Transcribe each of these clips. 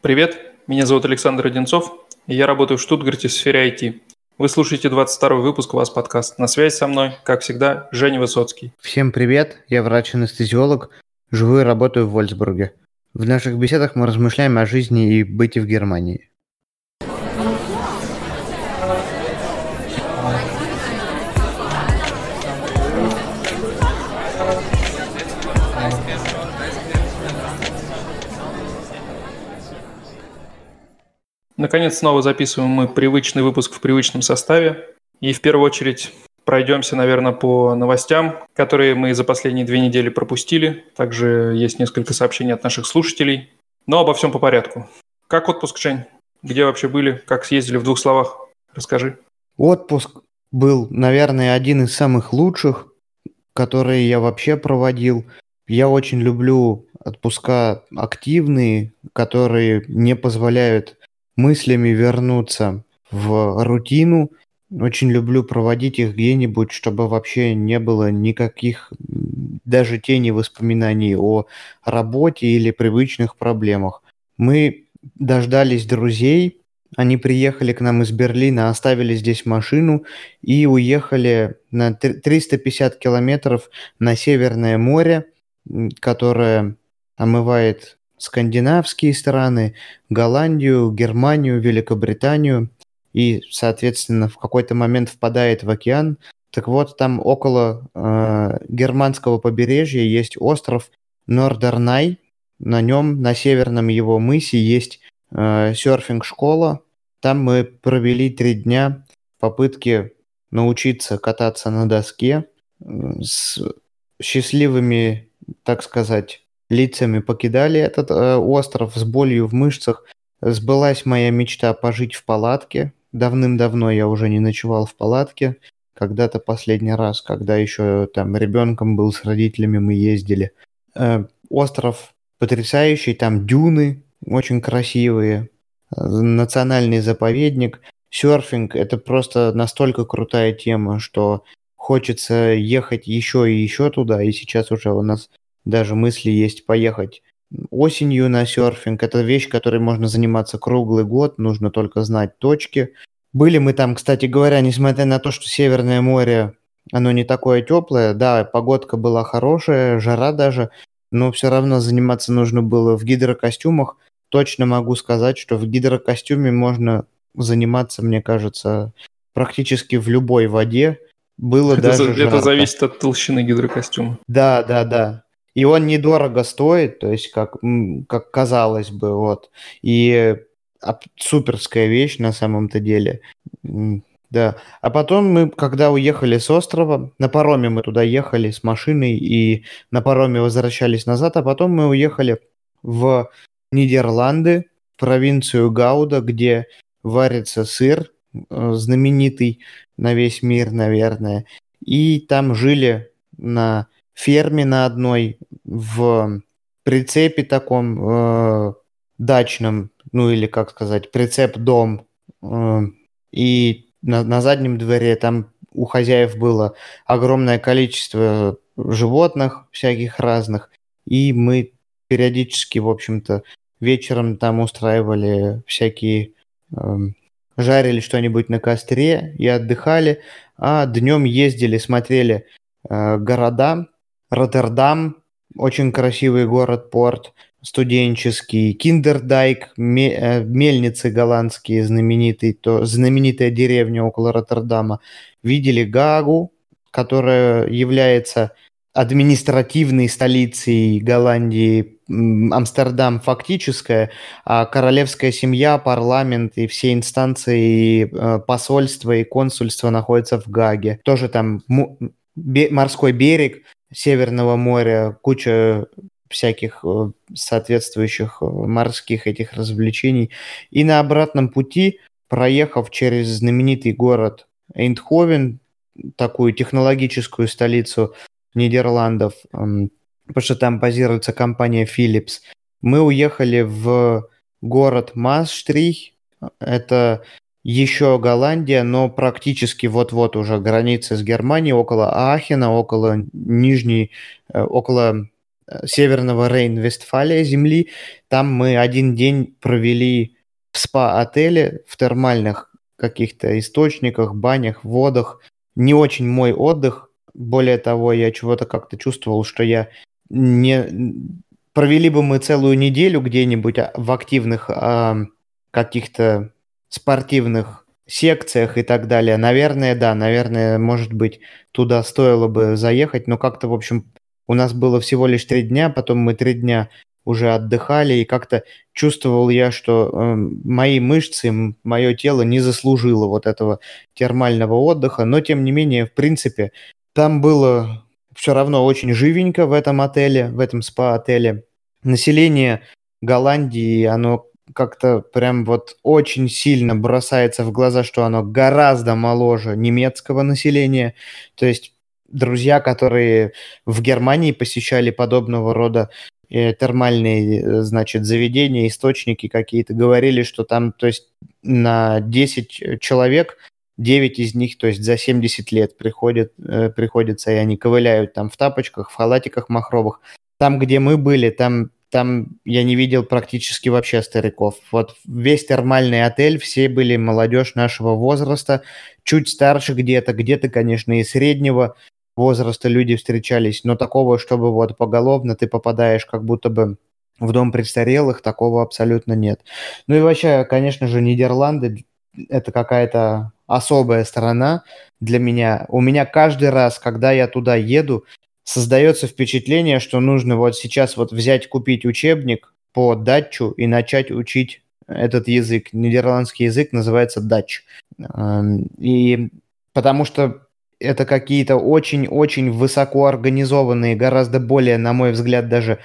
Привет, меня зовут Александр Одинцов, и я работаю в Штутгарте в сфере IT. Вы слушаете 22 выпуск у вас подкаст. На связи со мной, как всегда, Женя Высоцкий. Всем привет, я врач-анестезиолог, живу и работаю в Вольсбурге. В наших беседах мы размышляем о жизни и быте в Германии. Наконец, снова записываем мы привычный выпуск в привычном составе. И в первую очередь пройдемся, наверное, по новостям, которые мы за последние две недели пропустили. Также есть несколько сообщений от наших слушателей. Но обо всем по порядку. Как отпуск, Жень? Где вообще были? Как съездили в двух словах? Расскажи. Отпуск был, наверное, один из самых лучших, которые я вообще проводил. Я очень люблю отпуска активные, которые не позволяют мыслями вернуться в рутину. Очень люблю проводить их где-нибудь, чтобы вообще не было никаких даже тени воспоминаний о работе или привычных проблемах. Мы дождались друзей, они приехали к нам из Берлина, оставили здесь машину и уехали на 350 километров на Северное море, которое омывает скандинавские страны, Голландию, Германию, Великобританию и, соответственно, в какой-то момент впадает в океан. Так вот, там около э, германского побережья есть остров Нордернай. На нем, на северном его мысе, есть э, серфинг-школа. Там мы провели три дня в попытке научиться кататься на доске э, с счастливыми, так сказать, лицами покидали этот э, остров с болью в мышцах. Сбылась моя мечта пожить в палатке. Давным-давно я уже не ночевал в палатке. Когда-то последний раз, когда еще там ребенком был с родителями, мы ездили. Э, остров потрясающий, там дюны очень красивые, национальный заповедник. Серфинг – это просто настолько крутая тема, что хочется ехать еще и еще туда, и сейчас уже у нас даже мысли есть поехать осенью на серфинг. Это вещь, которой можно заниматься круглый год, нужно только знать точки. Были мы там, кстати говоря, несмотря на то, что Северное море, оно не такое теплое, да, погодка была хорошая, жара даже, но все равно заниматься нужно было в гидрокостюмах. Точно могу сказать, что в гидрокостюме можно заниматься, мне кажется, практически в любой воде. Было это, даже это жарко. зависит от толщины гидрокостюма. Да, да, да. И он недорого стоит, то есть как, как казалось бы, вот. И суперская вещь на самом-то деле. Да. А потом мы, когда уехали с острова, на пароме мы туда ехали с машиной и на пароме возвращались назад, а потом мы уехали в Нидерланды, в провинцию Гауда, где варится сыр, э, знаменитый на весь мир, наверное. И там жили на ферме на одной, в прицепе таком э, дачном, ну или как сказать, прицеп-дом. Э, и на, на заднем дворе там у хозяев было огромное количество животных всяких разных. И мы периодически, в общем-то, вечером там устраивали всякие... Э, жарили что-нибудь на костре и отдыхали, а днем ездили, смотрели э, города, Роттердам, очень красивый город-порт, студенческий, Киндердайк, э, мельницы голландские, знаменитый, то, знаменитая деревня около Роттердама. Видели Гагу, которая является административной столицей Голландии, Амстердам фактическая, а королевская семья, парламент и все инстанции, и э, посольства и консульства находятся в Гаге. Тоже там морской берег, Северного моря, куча всяких э, соответствующих э, морских этих развлечений. И на обратном пути, проехав через знаменитый город Эйндховен, такую технологическую столицу Нидерландов, потому что там базируется компания Philips, мы уехали в город Масштрих. Это еще Голландия, но практически вот-вот уже граница с Германией, около Ахена, около Нижней, э, около э, северного Рейн-Вестфалия земли. Там мы один день провели в спа-отеле, в термальных каких-то источниках, банях, водах. Не очень мой отдых. Более того, я чего-то как-то чувствовал, что я не... Провели бы мы целую неделю где-нибудь а, в активных э, каких-то спортивных секциях и так далее. Наверное, да, наверное, может быть, туда стоило бы заехать, но как-то, в общем, у нас было всего лишь три дня, потом мы три дня уже отдыхали, и как-то чувствовал я, что э, мои мышцы, мое тело не заслужило вот этого термального отдыха, но тем не менее, в принципе, там было все равно очень живенько в этом отеле, в этом спа-отеле. Население Голландии, оно как-то прям вот очень сильно бросается в глаза, что оно гораздо моложе немецкого населения. То есть друзья, которые в Германии посещали подобного рода э, термальные, э, значит, заведения, источники какие-то, говорили, что там, то есть на 10 человек 9 из них, то есть за 70 лет приходят, э, приходится, и они ковыляют там в тапочках, в халатиках махровых. Там, где мы были, там там я не видел практически вообще стариков. Вот весь термальный отель, все были молодежь нашего возраста, чуть старше где-то, где-то, конечно, и среднего возраста люди встречались, но такого, чтобы вот поголовно ты попадаешь как будто бы в дом престарелых, такого абсолютно нет. Ну и вообще, конечно же, Нидерланды – это какая-то особая страна для меня. У меня каждый раз, когда я туда еду, создается впечатление, что нужно вот сейчас вот взять, купить учебник по датчу и начать учить этот язык. Нидерландский язык называется дач. Эм, и потому что это какие-то очень-очень высоко организованные, гораздо более, на мой взгляд, даже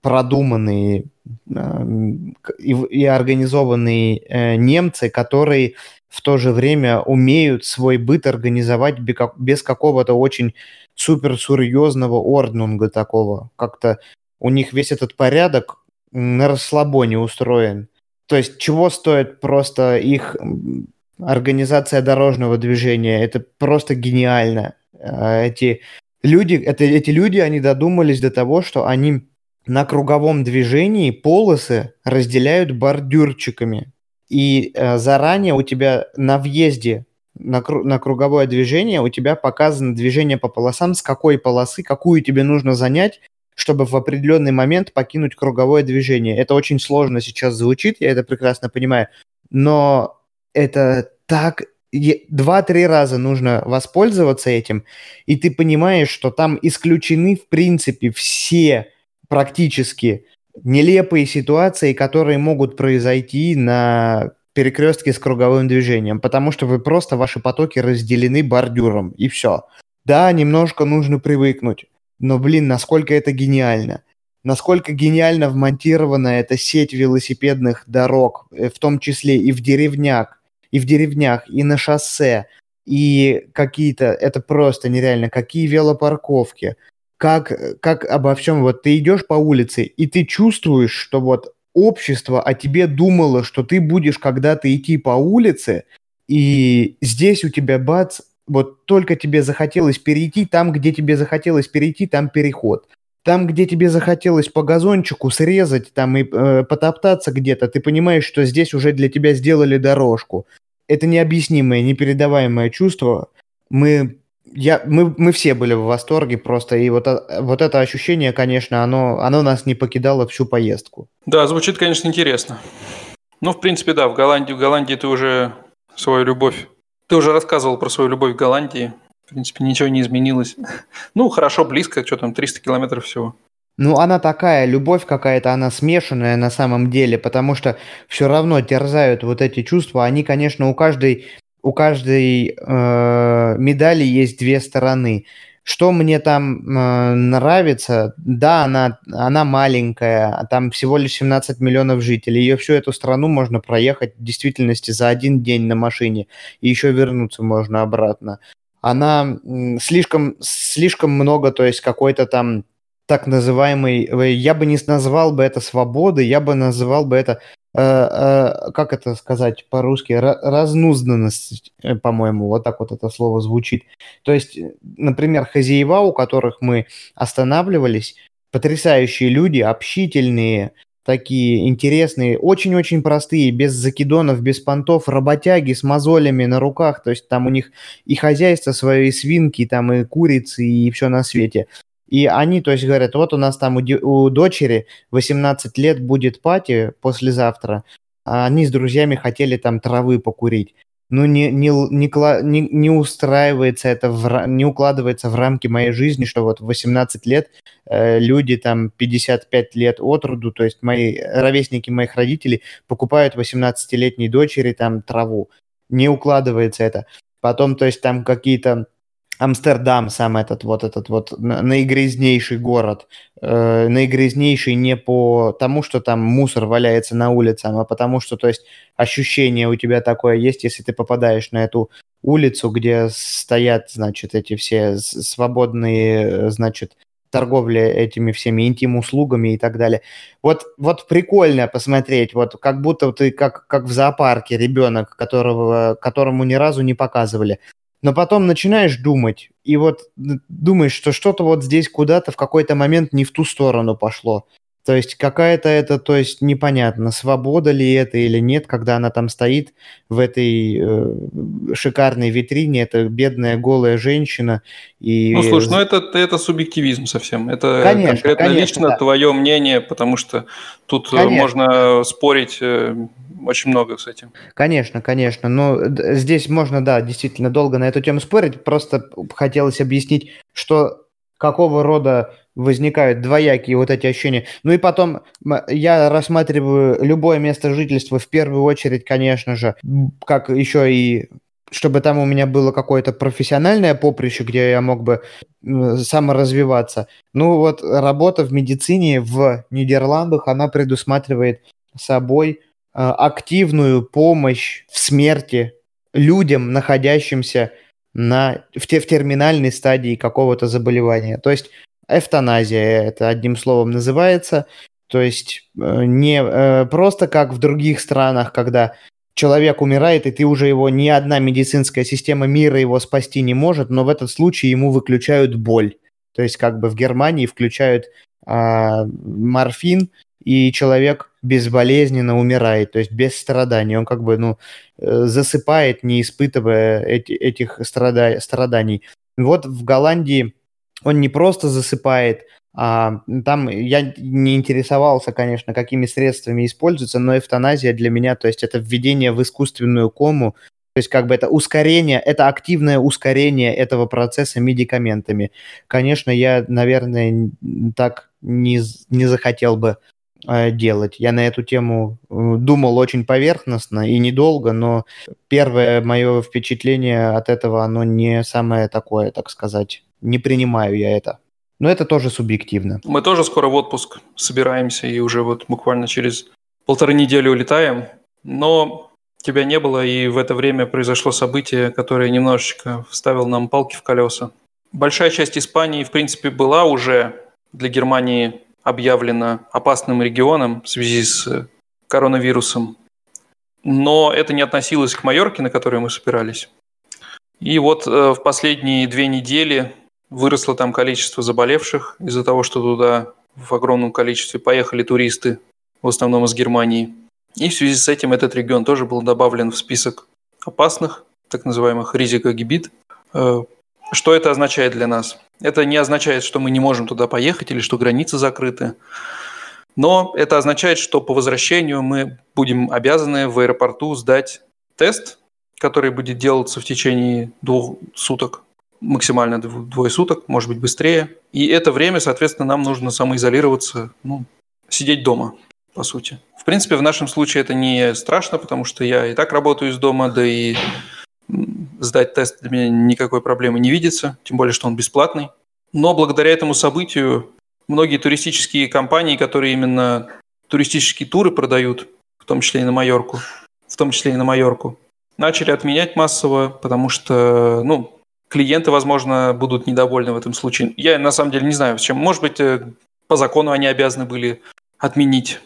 продуманные эм, и, и организованные э, немцы, которые в то же время умеют свой быт организовать без какого-то очень супер серьезного орднунга такого. Как-то у них весь этот порядок на расслабоне устроен. То есть чего стоит просто их организация дорожного движения? Это просто гениально. А, эти люди, это, эти люди, они додумались до того, что они на круговом движении полосы разделяют бордюрчиками. И э, заранее у тебя на въезде на, на круговое движение у тебя показано движение по полосам, с какой полосы, какую тебе нужно занять, чтобы в определенный момент покинуть круговое движение. Это очень сложно сейчас звучит, я это прекрасно понимаю, но это так... Два-три раза нужно воспользоваться этим, и ты понимаешь, что там исключены, в принципе, все практически нелепые ситуации, которые могут произойти на перекрестке с круговым движением, потому что вы просто, ваши потоки разделены бордюром, и все. Да, немножко нужно привыкнуть, но, блин, насколько это гениально. Насколько гениально вмонтирована эта сеть велосипедных дорог, э, в том числе и в деревнях, и в деревнях, и на шоссе, и какие-то, это просто нереально, какие велопарковки, как, как обо всем, вот ты идешь по улице, и ты чувствуешь, что вот общество о тебе думало, что ты будешь когда-то идти по улице, и здесь у тебя бац, вот только тебе захотелось перейти, там, где тебе захотелось перейти, там переход. Там, где тебе захотелось по газончику срезать там и э, потоптаться где-то, ты понимаешь, что здесь уже для тебя сделали дорожку. Это необъяснимое, непередаваемое чувство. Мы я, мы, мы все были в восторге просто, и вот, а, вот это ощущение, конечно, оно, оно нас не покидало всю поездку. Да, звучит, конечно, интересно. Ну, в принципе, да, в Голландии, в Голландии ты уже свою любовь, ты уже рассказывал про свою любовь в Голландии, в принципе, ничего не изменилось. Ну, хорошо, близко, что там, 300 километров всего. Ну, она такая, любовь какая-то, она смешанная на самом деле, потому что все равно терзают вот эти чувства. Они, конечно, у каждой у каждой э, медали есть две стороны. Что мне там э, нравится, да, она, она маленькая, а там всего лишь 17 миллионов жителей. Ее всю эту страну можно проехать в действительности за один день на машине, и еще вернуться можно обратно. Она слишком, слишком много, то есть какой-то там так называемый, э, я бы не назвал бы это свободой, я бы называл бы это Э, э, как это сказать по-русски, разнузданность, э, по-моему, вот так вот это слово звучит. То есть, например, хозяева, у которых мы останавливались, потрясающие люди, общительные, такие интересные, очень-очень простые, без закидонов, без понтов, работяги с мозолями на руках, то есть там у них и хозяйство свое, и свинки, там и курицы, и все на свете. И они, то есть, говорят, вот у нас там у, у дочери 18 лет будет пати послезавтра, а они с друзьями хотели там травы покурить ну, не, не, не, не, не устраивается это, в, не укладывается в рамки моей жизни, что вот в 18 лет э, люди там 55 лет от роду, то есть мои ровесники моих родителей покупают 18-летней дочери там траву. Не укладывается это. Потом, то есть там какие-то Амстердам сам этот вот этот вот наигрязнейший город, э, наигрязнейший не по тому, что там мусор валяется на улицах, а потому что, то есть, ощущение у тебя такое есть, если ты попадаешь на эту улицу, где стоят, значит, эти все свободные, значит, торговля этими всеми интим-услугами и так далее. Вот, вот прикольно посмотреть, вот как будто ты как, как в зоопарке ребенок, которого, которому ни разу не показывали но потом начинаешь думать, и вот думаешь, что что-то вот здесь куда-то в какой-то момент не в ту сторону пошло. То есть какая-то это, то есть непонятно, свобода ли это или нет, когда она там стоит в этой э, шикарной витрине, это бедная голая женщина. И... Ну, слушай, ну это, это субъективизм совсем. Это конечно, конкретно конечно, лично да. твое мнение, потому что тут э, конечно. можно спорить э, очень много с этим. Конечно, конечно. Но здесь можно, да, действительно долго на эту тему спорить. Просто хотелось объяснить, что какого рода возникают двоякие вот эти ощущения. Ну и потом я рассматриваю любое место жительства в первую очередь, конечно же, как еще и чтобы там у меня было какое-то профессиональное поприще, где я мог бы саморазвиваться. Ну вот работа в медицине в Нидерландах, она предусматривает собой активную помощь в смерти людям, находящимся на, в, те, в терминальной стадии какого-то заболевания. То есть эвтаназия это одним словом называется. То есть э, не э, просто как в других странах, когда человек умирает, и ты уже его ни одна медицинская система мира его спасти не может, но в этот случай ему выключают боль. То есть как бы в Германии включают а, морфин, и человек безболезненно умирает, то есть без страданий. Он как бы, ну, э, засыпает, не испытывая эти, этих страда страданий. Вот в Голландии он не просто засыпает, а там я не интересовался, конечно, какими средствами используется, но эвтаназия для меня, то есть это введение в искусственную кому, то есть как бы это ускорение, это активное ускорение этого процесса медикаментами. Конечно, я, наверное, так не, не захотел бы делать. Я на эту тему э, думал очень поверхностно и недолго, но первое мое впечатление от этого, оно не самое такое, так сказать. Не принимаю я это. Но это тоже субъективно. Мы тоже скоро в отпуск собираемся и уже вот буквально через полторы недели улетаем. Но тебя не было, и в это время произошло событие, которое немножечко вставило нам палки в колеса. Большая часть Испании, в принципе, была уже для Германии объявлено опасным регионом в связи с э, коронавирусом. Но это не относилось к Майорке, на которой мы собирались. И вот э, в последние две недели выросло там количество заболевших из-за того, что туда в огромном количестве поехали туристы, в основном из Германии. И в связи с этим этот регион тоже был добавлен в список опасных, так называемых ризикогибит. Э, что это означает для нас? Это не означает, что мы не можем туда поехать или что границы закрыты. Но это означает, что по возвращению мы будем обязаны в аэропорту сдать тест, который будет делаться в течение двух суток, максимально двое суток, может быть быстрее. И это время, соответственно, нам нужно самоизолироваться, ну, сидеть дома, по сути. В принципе, в нашем случае это не страшно, потому что я и так работаю из дома, да и сдать тест для меня никакой проблемы не видится, тем более, что он бесплатный. Но благодаря этому событию многие туристические компании, которые именно туристические туры продают, в том числе и на Майорку, в том числе и на Майорку, начали отменять массово, потому что, ну, клиенты, возможно, будут недовольны в этом случае. Я на самом деле не знаю, с чем. Может быть, э, по закону они обязаны были отменить.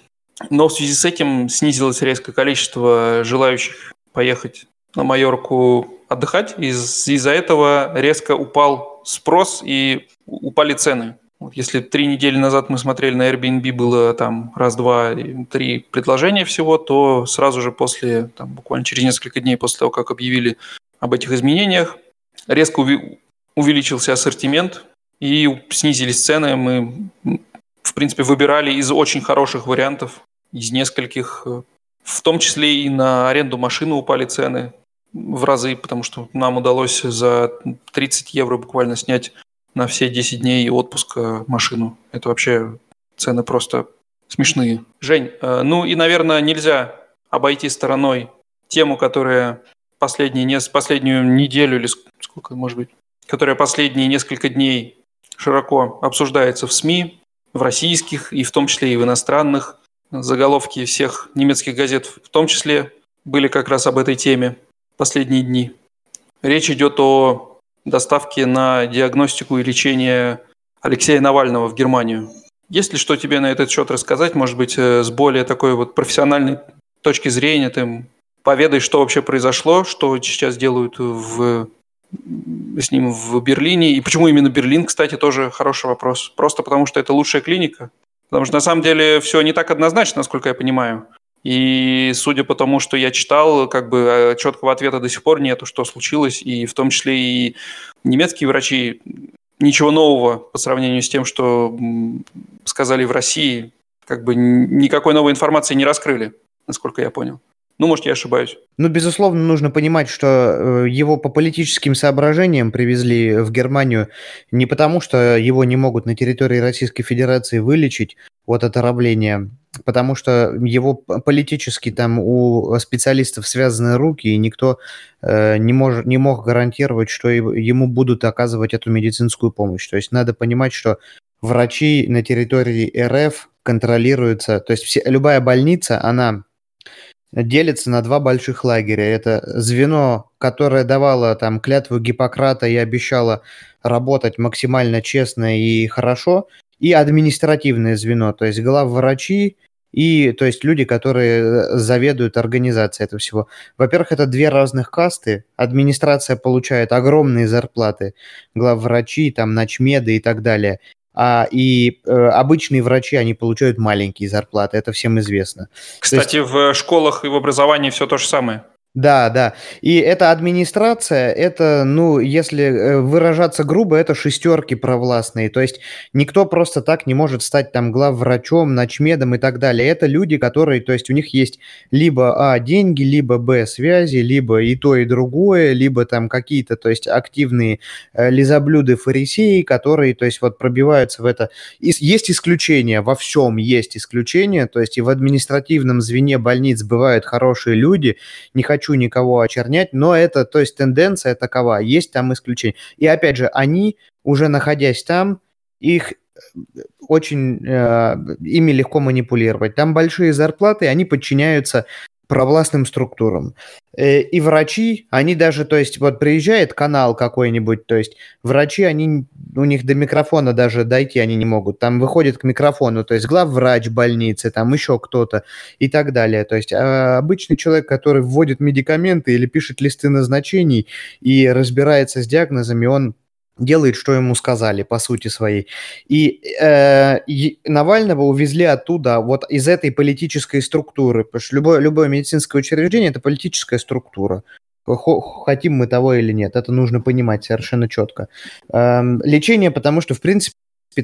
Но в связи с этим снизилось резкое количество желающих поехать на Майорку отдыхать. Из- из-за этого резко упал спрос и упали цены. Вот если три недели назад мы смотрели на Airbnb, было там раз, два, три предложения всего, то сразу же после, там, буквально через несколько дней после того, как объявили об этих изменениях, резко увеличился ассортимент и снизились цены. Мы, в принципе, выбирали из очень хороших вариантов, из нескольких, в том числе и на аренду машины упали цены в разы, потому что нам удалось за 30 евро буквально снять на все 10 дней отпуска машину. Это вообще цены просто смешные. Жень, э, ну и, наверное, нельзя обойти стороной тему, которая последние, не, последнюю неделю или сколько, может быть, которая последние несколько дней широко обсуждается в СМИ, в российских и в том числе и в иностранных. Заголовки всех немецких газет в том числе были как раз об этой теме последние дни. Речь идет о доставки на диагностику и лечение Алексея Навального в Германию. Есть ли что тебе на этот счет рассказать? Может быть, э, с более такой вот профессиональной точки зрения ты поведай, что вообще произошло, что сейчас делают в, с ним в Берлине. И почему именно Берлин, кстати, тоже хороший вопрос. Просто потому, что это лучшая клиника? Потому что на самом деле все не так однозначно, насколько я понимаю. И судя по тому, что я читал, как бы э, четкого ответа до сих пор нету, что случилось. И в том числе и немецкие врачи ничего нового по сравнению с тем, что сказали в России, как бы никакой новой информации не раскрыли, насколько я понял. Ну, может, я ошибаюсь. Ну, безусловно, нужно понимать, что э, его по политическим соображениям привезли в Германию не потому, что его не могут на территории Российской Федерации вылечить от отравления, потому что его политически там у специалистов связаны руки, и никто э, не, мож, не мог гарантировать, что ему будут оказывать эту медицинскую помощь. То есть надо понимать, что врачи на территории РФ контролируются, то есть все, любая больница, она делится на два больших лагеря. Это звено, которое давало там клятву Гиппократа и обещало работать максимально честно и хорошо, и административное звено, то есть главврачи и то есть люди, которые э, заведуют организацией этого всего. Во-первых, это две разных касты. Администрация получает огромные зарплаты, главврачи, там, ночмеды и так далее. А, и э, обычные врачи, они получают маленькие зарплаты, это всем известно. Кстати, есть... в школах и в образовании все то же самое. Да, да. И эта администрация, это, ну, если э, выражаться грубо, это шестерки провластные. То есть никто просто так не может стать там главврачом, ночмедом и так далее. Это люди, которые, то есть у них есть либо А, деньги, либо Б, связи, либо и то, и другое, либо там какие-то, то есть активные э, лизоблюды фарисеи, которые, то есть вот пробиваются в это. И есть исключения, во всем есть исключения, то есть и в административном звене больниц бывают хорошие люди, не хочу хочу никого очернять, но это, то есть тенденция такова, есть там исключения. И опять же, они, уже находясь там, их э, очень, э, ими легко манипулировать. Там большие зарплаты, они подчиняются провластным структурам. Э, и врачи, они даже, то есть, вот приезжает канал какой-нибудь, то есть, врачи, они, у них до микрофона даже дойти они не могут. Там выходит к микрофону, то есть, главврач больницы, там еще кто-то и так далее. То есть, а обычный человек, который вводит медикаменты или пишет листы назначений и разбирается с диагнозами, он делает, что ему сказали, по сути своей. И, э, Навального увезли оттуда, вот из этой политической структуры, потому что любое, любое медицинское учреждение – это политическая структура. Хотим мы того или нет, это нужно понимать совершенно четко. Эм, лечение, потому что, в принципе,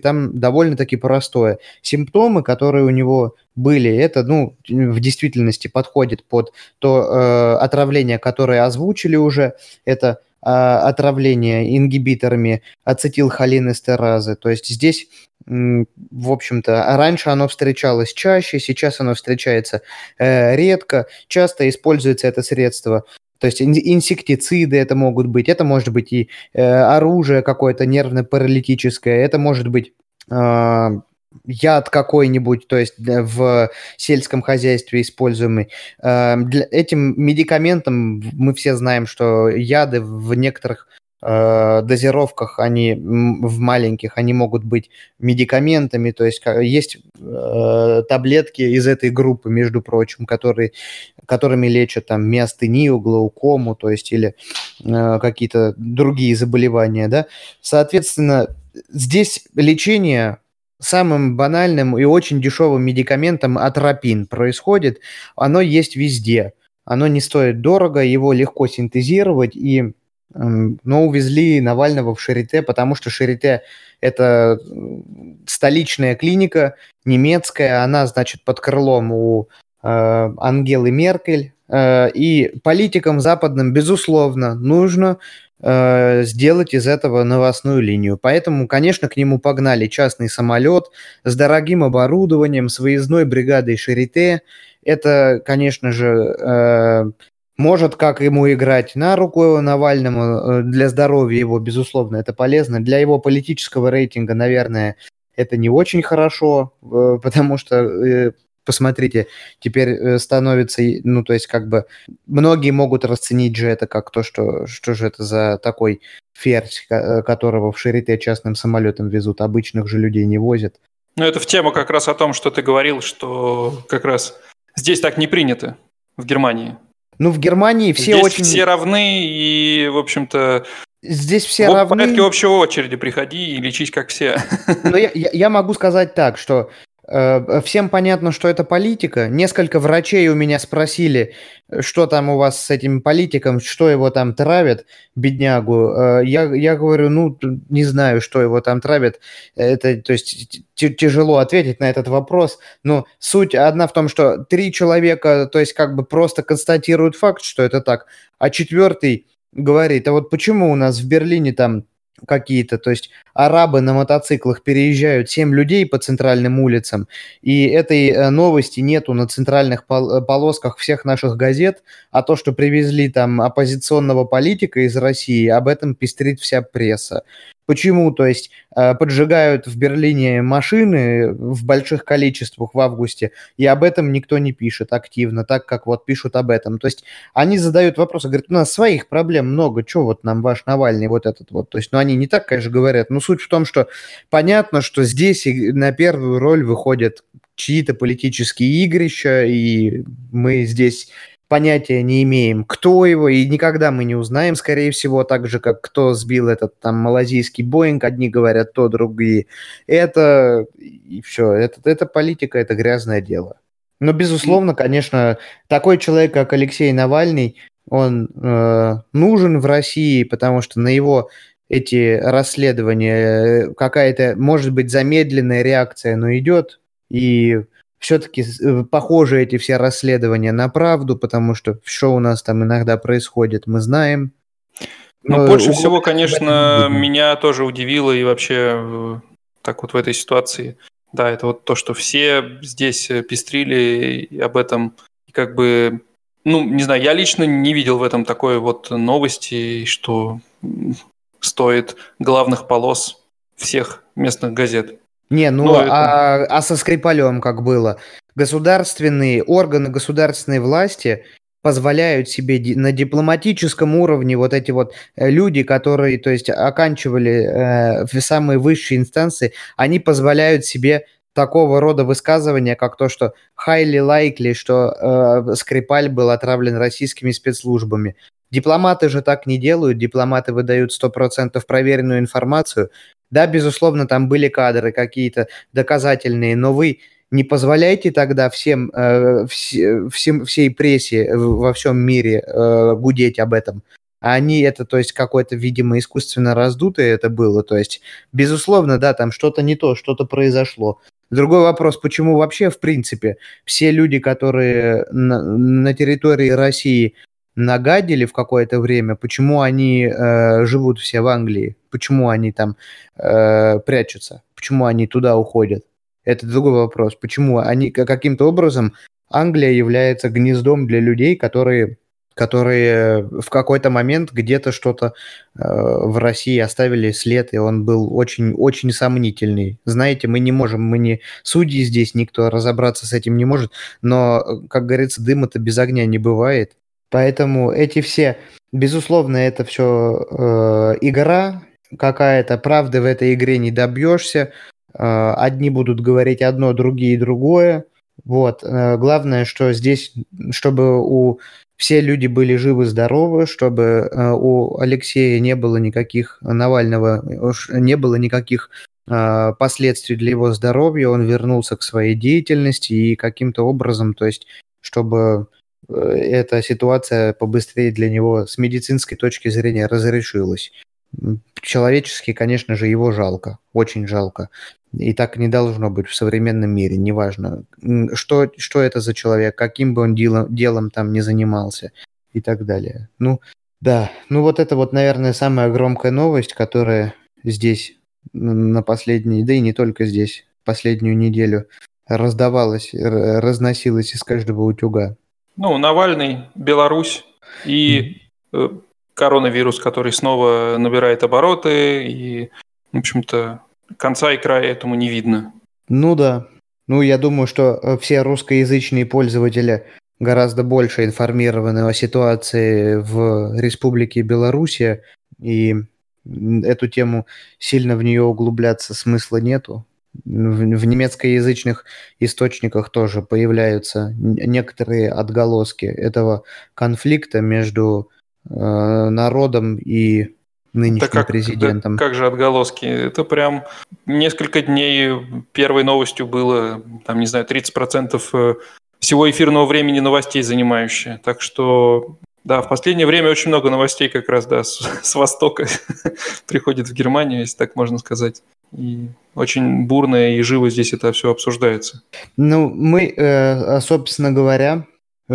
там довольно-таки простое. Симптомы, которые у него были, это, ну, в действительности подходит под то э, отравление, которое озвучили уже. Это отравления ингибиторами ацетилхолинэстеразы. То есть здесь, в общем-то, раньше оно встречалось чаще, сейчас оно встречается э, редко. Часто используется это средство то есть инсектициды это могут быть, это может быть и э, оружие какое-то нервно-паралитическое, это может быть э, яд какой-нибудь, то есть в сельском хозяйстве используемый. Эм, для, этим медикаментом мы все знаем, что яды в некоторых э, дозировках, они в маленьких, они могут быть медикаментами, то есть есть э, таблетки из этой группы, между прочим, которые, которыми лечат там миостению, глаукому, то есть или э, какие-то другие заболевания, да. Соответственно, здесь лечение самым банальным и очень дешевым медикаментом атропин происходит. Оно есть везде. Оно не стоит дорого, его легко синтезировать, и но увезли Навального в Шарите, потому что Шарите – это столичная клиника немецкая, она, значит, под крылом у э, Ангелы Меркель, э, и политикам западным, безусловно, нужно сделать из этого новостную линию. Поэтому, конечно, к нему погнали частный самолет с дорогим оборудованием, с выездной бригадой Шарите. Это, конечно же, э, может как ему играть на руку Навальному, э, для здоровья его, безусловно, это полезно. Для его политического рейтинга, наверное, это не очень хорошо, э, потому что э, посмотрите, теперь становится, ну, то есть, как бы, многие могут расценить же это как то, что, что же это за такой ферзь, которого в Шарите частным самолетом везут, обычных же людей не возят. Ну, это в тему как раз о том, что ты говорил, что как раз здесь так не принято, в Германии. Ну, в Германии все Здесь очень... все равны, и, в общем-то, Здесь все в равны. порядке общего очереди приходи и лечись, как все. Но я, я, я могу сказать так, что Э, всем понятно, что это политика. Несколько врачей у меня спросили, что там у вас с этим политиком, что его там травят, беднягу. Э, я, я говорю, ну, не знаю, что его там травят. Это, то есть, тяжело ответить на этот вопрос. Но суть одна в том, что три человека, то есть, как бы просто констатируют факт, что это так, а четвертый говорит, а вот почему у нас в Берлине там какие-то, то есть арабы на мотоциклах переезжают 7 людей по центральным улицам, и этой э, новости нету на центральных э, полосках всех наших газет, а то, что привезли там оппозиционного политика из России, об этом пестрит вся пресса. Почему? То есть э, поджигают в Берлине машины в больших количествах в августе, и об этом никто не пишет активно, так как вот пишут об этом. То есть они задают вопросы, говорят, у нас своих проблем много, что вот нам ваш Навальный вот этот вот. То есть, ну они не так, конечно, говорят, но суть в том, что понятно, что здесь на первую роль выходят чьи-то политические игрища, и мы здесь понятия не имеем, кто его, и никогда мы не узнаем, скорее всего, так же, как кто сбил этот там малазийский Боинг, одни говорят то, другие. Это, и все, это, это политика, это грязное дело. Но, безусловно, конечно, такой человек, как Алексей Навальный, он э, нужен в России, потому что на его эти расследования э, какая-то, может быть, замедленная реакция, но идет, и все-таки э, похожи эти все расследования на правду, потому что что у нас там иногда происходит, мы знаем. Ну, больше всего, конечно, меня тоже удивило и вообще э, так вот в этой ситуации. Да, это вот то, что все здесь э, пестрили и об этом, и как бы, ну, не знаю, я лично не видел в этом такой вот новости, что стоит главных полос всех местных газет. Не, ну, ну а, это... а со Скрипалем как было? Государственные органы государственной власти позволяют себе на дипломатическом уровне вот эти вот э, люди, которые, то есть, оканчивали э, самые высшие инстанции, они позволяют себе такого рода высказывания, как то, что highly likely, что э, Скрипаль был отравлен российскими спецслужбами. Дипломаты же так не делают, дипломаты выдают 100% проверенную информацию, да, безусловно, там были кадры какие-то доказательные, но вы не позволяйте тогда всем, э, вс- всем всей прессе во всем мире э, гудеть об этом. А они это, то есть, какое-то, видимо, искусственно раздутое это было. То есть, безусловно, да, там что-то не то, что-то произошло. Другой вопрос, почему вообще, в принципе, все люди, которые на, на территории России нагадили в какое-то время, почему они э, живут все в Англии, почему они там э, прячутся, почему они туда уходят. Это другой вопрос. Почему они каким-то образом Англия является гнездом для людей, которые которые в какой-то момент где-то что-то э, в России оставили след, и он был очень-очень сомнительный. Знаете, мы не можем, мы не судьи здесь, никто разобраться с этим не может, но, как говорится, дыма-то без огня не бывает. Поэтому эти все, безусловно, это все э, игра какая-то, правды в этой игре не добьешься. Э, одни будут говорить одно, другие другое. Вот. Э, главное, что здесь, чтобы у все люди были живы-здоровы, чтобы э, у Алексея не было никаких Навального, не было никаких э, последствий для его здоровья, он вернулся к своей деятельности и каким-то образом, то есть, чтобы эта ситуация побыстрее для него с медицинской точки зрения разрешилась. Человечески, конечно же, его жалко, очень жалко. И так не должно быть в современном мире, неважно, что, что это за человек, каким бы он делом, делом там не занимался и так далее. Ну, да, ну вот это вот, наверное, самая громкая новость, которая здесь на последней, да и не только здесь, последнюю неделю раздавалась, разносилась из каждого утюга. Ну, Навальный, Беларусь и э, коронавирус, который снова набирает обороты, и, в общем-то, конца и края этому не видно. Ну да. Ну, я думаю, что э, все русскоязычные пользователи гораздо больше информированы о ситуации в Республике Белоруссия, и эту тему сильно в нее углубляться смысла нету. В, в немецкоязычных источниках тоже появляются некоторые отголоски этого конфликта между э, народом и нынешним да как, президентом. Да, как же отголоски? Это прям несколько дней первой новостью было, там, не знаю, 30% э, всего эфирного времени новостей занимающие. Так что, да, в последнее время очень много новостей как раз, да, с, с Востока приходит в Германию, если так можно сказать. И очень бурно и живо здесь это все обсуждается. Ну, мы, э, собственно говоря,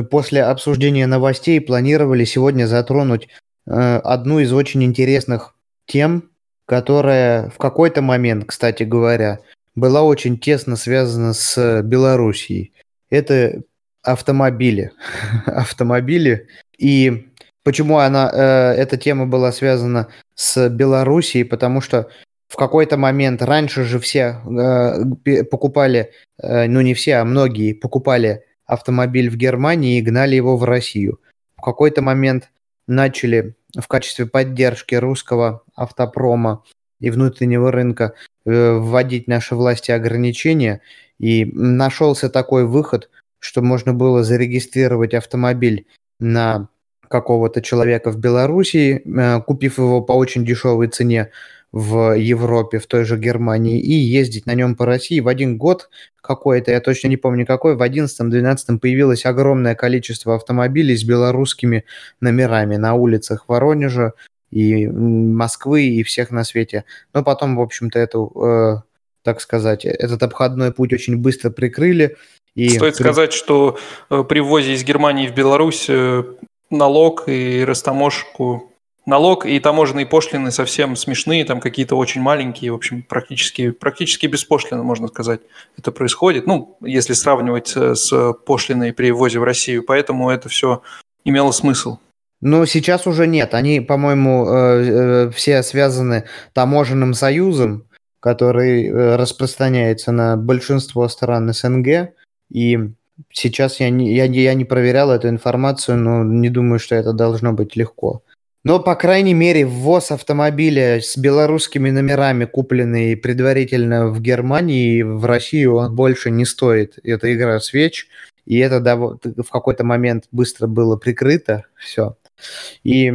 после обсуждения новостей планировали сегодня затронуть Э, одну из очень интересных тем, которая в какой-то момент, кстати говоря, была очень тесно связана с Белоруссией. Это автомобили. автомобили. И почему она, э, эта тема была связана с Белоруссией? Потому что в какой-то момент раньше же все э, покупали, э, ну не все, а многие покупали автомобиль в Германии и гнали его в Россию. В какой-то момент начали в качестве поддержки русского автопрома и внутреннего рынка э, вводить наши власти ограничения, и нашелся такой выход, что можно было зарегистрировать автомобиль на какого-то человека в Белоруссии, э, купив его по очень дешевой цене в Европе, в той же Германии, и ездить на нем по России. В один год какой-то, я точно не помню какой, в 11-12 появилось огромное количество автомобилей с белорусскими номерами на улицах Воронежа и Москвы и всех на свете. Но потом, в общем-то, эту, э, так сказать, этот обходной путь очень быстро прикрыли. И Стоит при... сказать, что э, при ввозе из Германии в Беларусь э, налог и растаможку налог и таможенные пошлины совсем смешные, там какие-то очень маленькие, в общем, практически, практически беспошлино, можно сказать, это происходит. Ну, если сравнивать э, с пошлиной при ввозе в Россию, поэтому это все имело смысл. Но сейчас уже нет. Они, по-моему, э, э, все связаны таможенным союзом, который распространяется на большинство стран СНГ. И сейчас я не, я, я не проверял эту информацию, но не думаю, что это должно быть легко. Но, по крайней мере, ввоз автомобиля с белорусскими номерами, купленный предварительно в Германии и в Россию, он больше не стоит. Это игра свеч, и это в какой-то момент быстро было прикрыто, все. И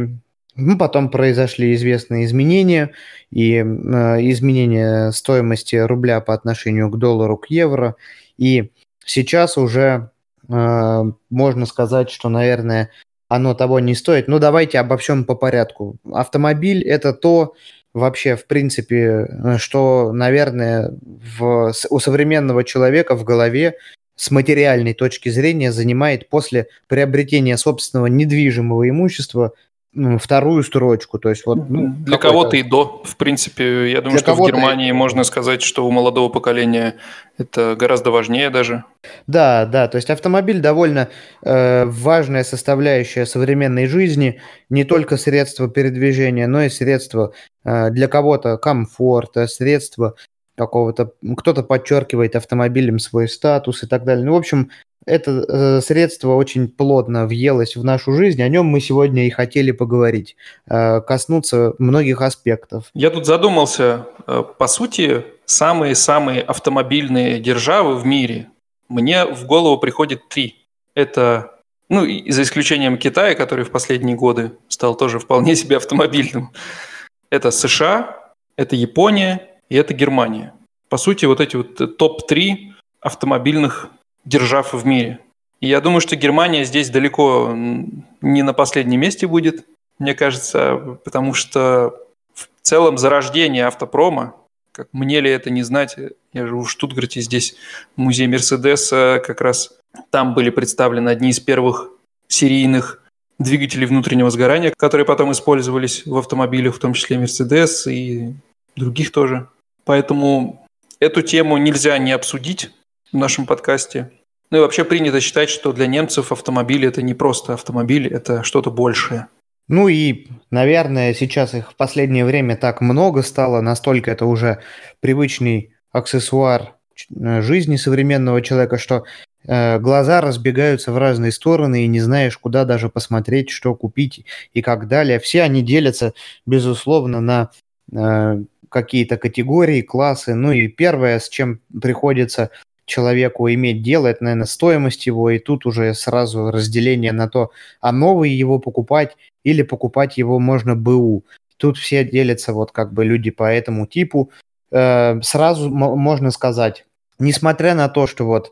ну, потом произошли известные изменения, и э, изменение стоимости рубля по отношению к доллару, к евро. И сейчас уже э, можно сказать, что, наверное, оно того не стоит. Ну, давайте обо всем по порядку. Автомобиль – это то, вообще, в принципе, э, что, наверное, в, у современного человека в голове с материальной точки зрения занимает после приобретения собственного недвижимого имущества вторую строчку. То есть вот, ну, Для кого-то и до. В принципе, я думаю, что в Германии можно сказать, что у молодого поколения это гораздо важнее даже. Да, да, то есть автомобиль довольно э, важная составляющая современной жизни, не только средство передвижения, но и средство э, для кого-то комфорта, средство какого-то, кто-то подчеркивает автомобилем свой статус и так далее. Ну, в общем, это э, средство очень плотно въелось в нашу жизнь, о нем мы сегодня и хотели поговорить, э, коснуться многих аспектов. Я тут задумался, э, по сути, самые-самые автомобильные державы в мире, мне в голову приходит три. Это, ну, за исключением Китая, который в последние годы стал тоже вполне себе автомобильным. Это США, это Япония и это Германия. По сути, вот эти вот топ-3 автомобильных держав в мире. И я думаю, что Германия здесь далеко не на последнем месте будет, мне кажется, потому что в целом зарождение автопрома, как мне ли это не знать, я живу в Штутгарте, здесь музей Мерседеса, как раз там были представлены одни из первых серийных двигателей внутреннего сгорания, которые потом использовались в автомобилях, в том числе Мерседес и других тоже. Поэтому эту тему нельзя не обсудить в нашем подкасте. Ну и вообще принято считать, что для немцев автомобиль это не просто автомобиль, это что-то большее. Ну и, наверное, сейчас их в последнее время так много стало, настолько это уже привычный аксессуар э, жизни современного человека, что э, глаза разбегаются в разные стороны и не знаешь, куда даже посмотреть, что купить и как далее. Все они делятся, безусловно, на э, какие-то категории, классы. Ну и первое, с чем приходится человеку иметь дело, это, наверное, стоимость его, и тут уже сразу разделение на то, а новый его покупать или покупать его можно БУ. Тут все делятся вот как бы люди по этому типу. Э, сразу можно сказать, несмотря на то, что вот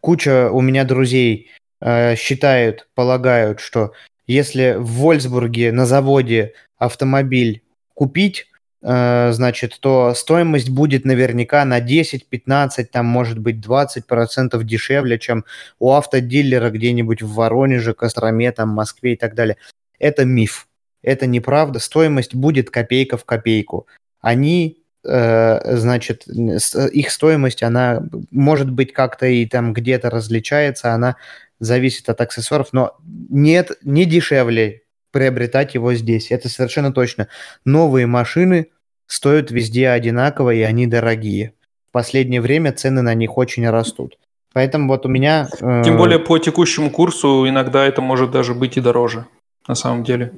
куча у меня друзей э, считают, полагают, что если в Вольсбурге на заводе автомобиль купить, значит, то стоимость будет наверняка на 10, 15, там может быть 20 процентов дешевле, чем у автодилера где-нибудь в Воронеже, Костроме, там, Москве и так далее. Это миф. Это неправда. Стоимость будет копейка в копейку. Они э, значит, их стоимость, она может быть как-то и там где-то различается, она зависит от аксессуаров, но нет, не дешевле приобретать его здесь. Это совершенно точно. Новые машины стоят везде одинаково, и они дорогие. В последнее время цены на них очень растут. Поэтому вот у меня... Э... Тем более по текущему курсу иногда это может даже быть и дороже на самом деле.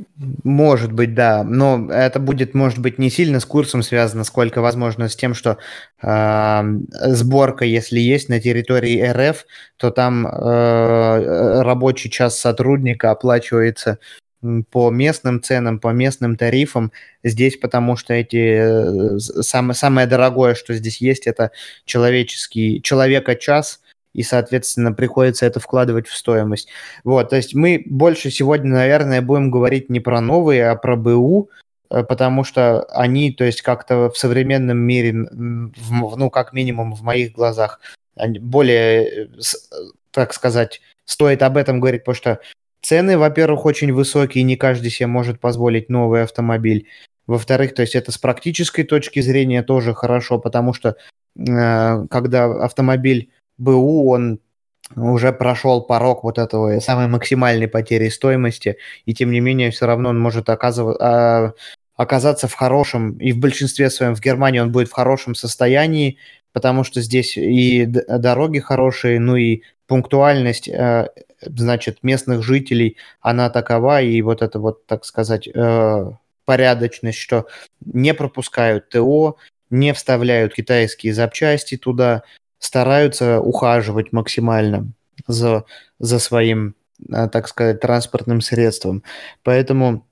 Может быть, да. Но это будет, может быть, не сильно с курсом связано, сколько, возможно, с тем, что э, сборка, если есть на территории РФ, то там э, рабочий час сотрудника оплачивается по местным ценам, по местным тарифам. Здесь потому что эти... Э, самое, самое дорогое, что здесь есть, это человеческий... Человека-час, и, соответственно, приходится это вкладывать в стоимость. Вот, то есть мы больше сегодня, наверное, будем говорить не про новые, а про БУ, э, потому что они, то есть как-то в современном мире, в, ну, как минимум в моих глазах, более, э, так сказать, стоит об этом говорить, потому что Цены, во-первых, очень высокие, не каждый себе может позволить новый автомобиль. Во-вторых, то есть это с практической точки зрения тоже хорошо, потому что э, когда автомобиль БУ, он уже прошел порог вот этого самой максимальной потери стоимости, и тем не менее все равно он может оказывать, а, оказаться в хорошем, и в большинстве своем в Германии он будет в хорошем состоянии, потому что здесь и дороги хорошие, ну и пунктуальность э, значит, местных жителей, она такова, и вот это вот, так сказать, э, порядочность, что не пропускают ТО, не вставляют китайские запчасти туда, стараются ухаживать максимально за, за своим, э, так сказать, транспортным средством. Поэтому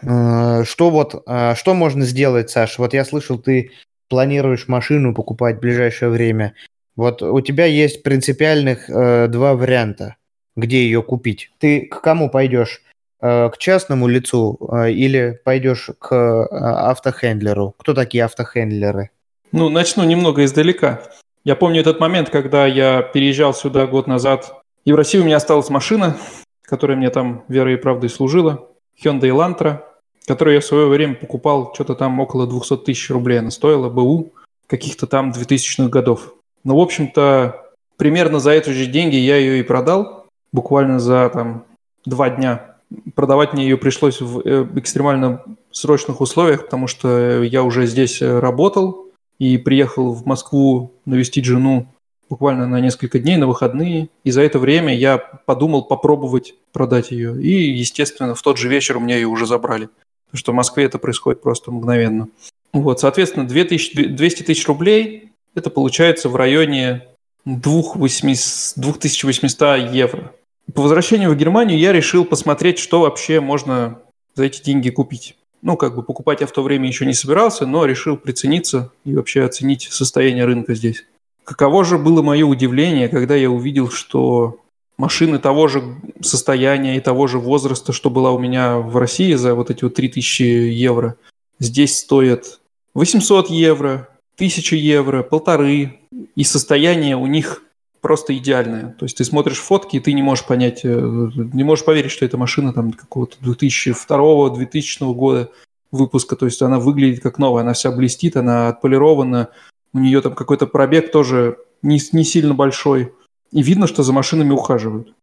что вот, что можно сделать, Саш? Вот я слышал, ты планируешь машину покупать в ближайшее время. Вот у тебя есть принципиальных э, два варианта где ее купить. Ты к кому пойдешь? Э, к частному лицу э, или пойдешь к э, автохендлеру? Кто такие автохендлеры? Ну, начну немного издалека. Я помню этот момент, когда я переезжал сюда год назад, и в России у меня осталась машина, которая мне там верой и правдой служила, Hyundai Elantra, которую я в свое время покупал, что-то там около 200 тысяч рублей она стоила, БУ, каких-то там 2000-х годов. Но, в общем-то, примерно за эти же деньги я ее и продал, буквально за там, два дня. Продавать мне ее пришлось в э, экстремально срочных условиях, потому что я уже здесь э, работал и приехал в Москву навестить жену буквально на несколько дней, на выходные. И за это время я подумал попробовать продать ее. И, естественно, в тот же вечер у меня ее уже забрали. Потому что в Москве это происходит просто мгновенно. Вот, соответственно, 2000, 200 тысяч рублей – это получается в районе 2800 евро. По возвращению в Германию я решил посмотреть, что вообще можно за эти деньги купить. Ну, как бы покупать я в то время еще не собирался, но решил прицениться и вообще оценить состояние рынка здесь. Каково же было мое удивление, когда я увидел, что машины того же состояния и того же возраста, что была у меня в России за вот эти вот 3000 евро, здесь стоят 800 евро, 1000 евро, полторы, и состояние у них просто идеальное. То есть ты смотришь фотки, и ты не можешь понять, э, не можешь поверить, что это машина там какого-то 2002-2000 года выпуска. То есть она выглядит как новая, она вся блестит, она отполирована, у нее там какой-то пробег тоже не, не сильно большой. И видно, что за машинами ухаживают.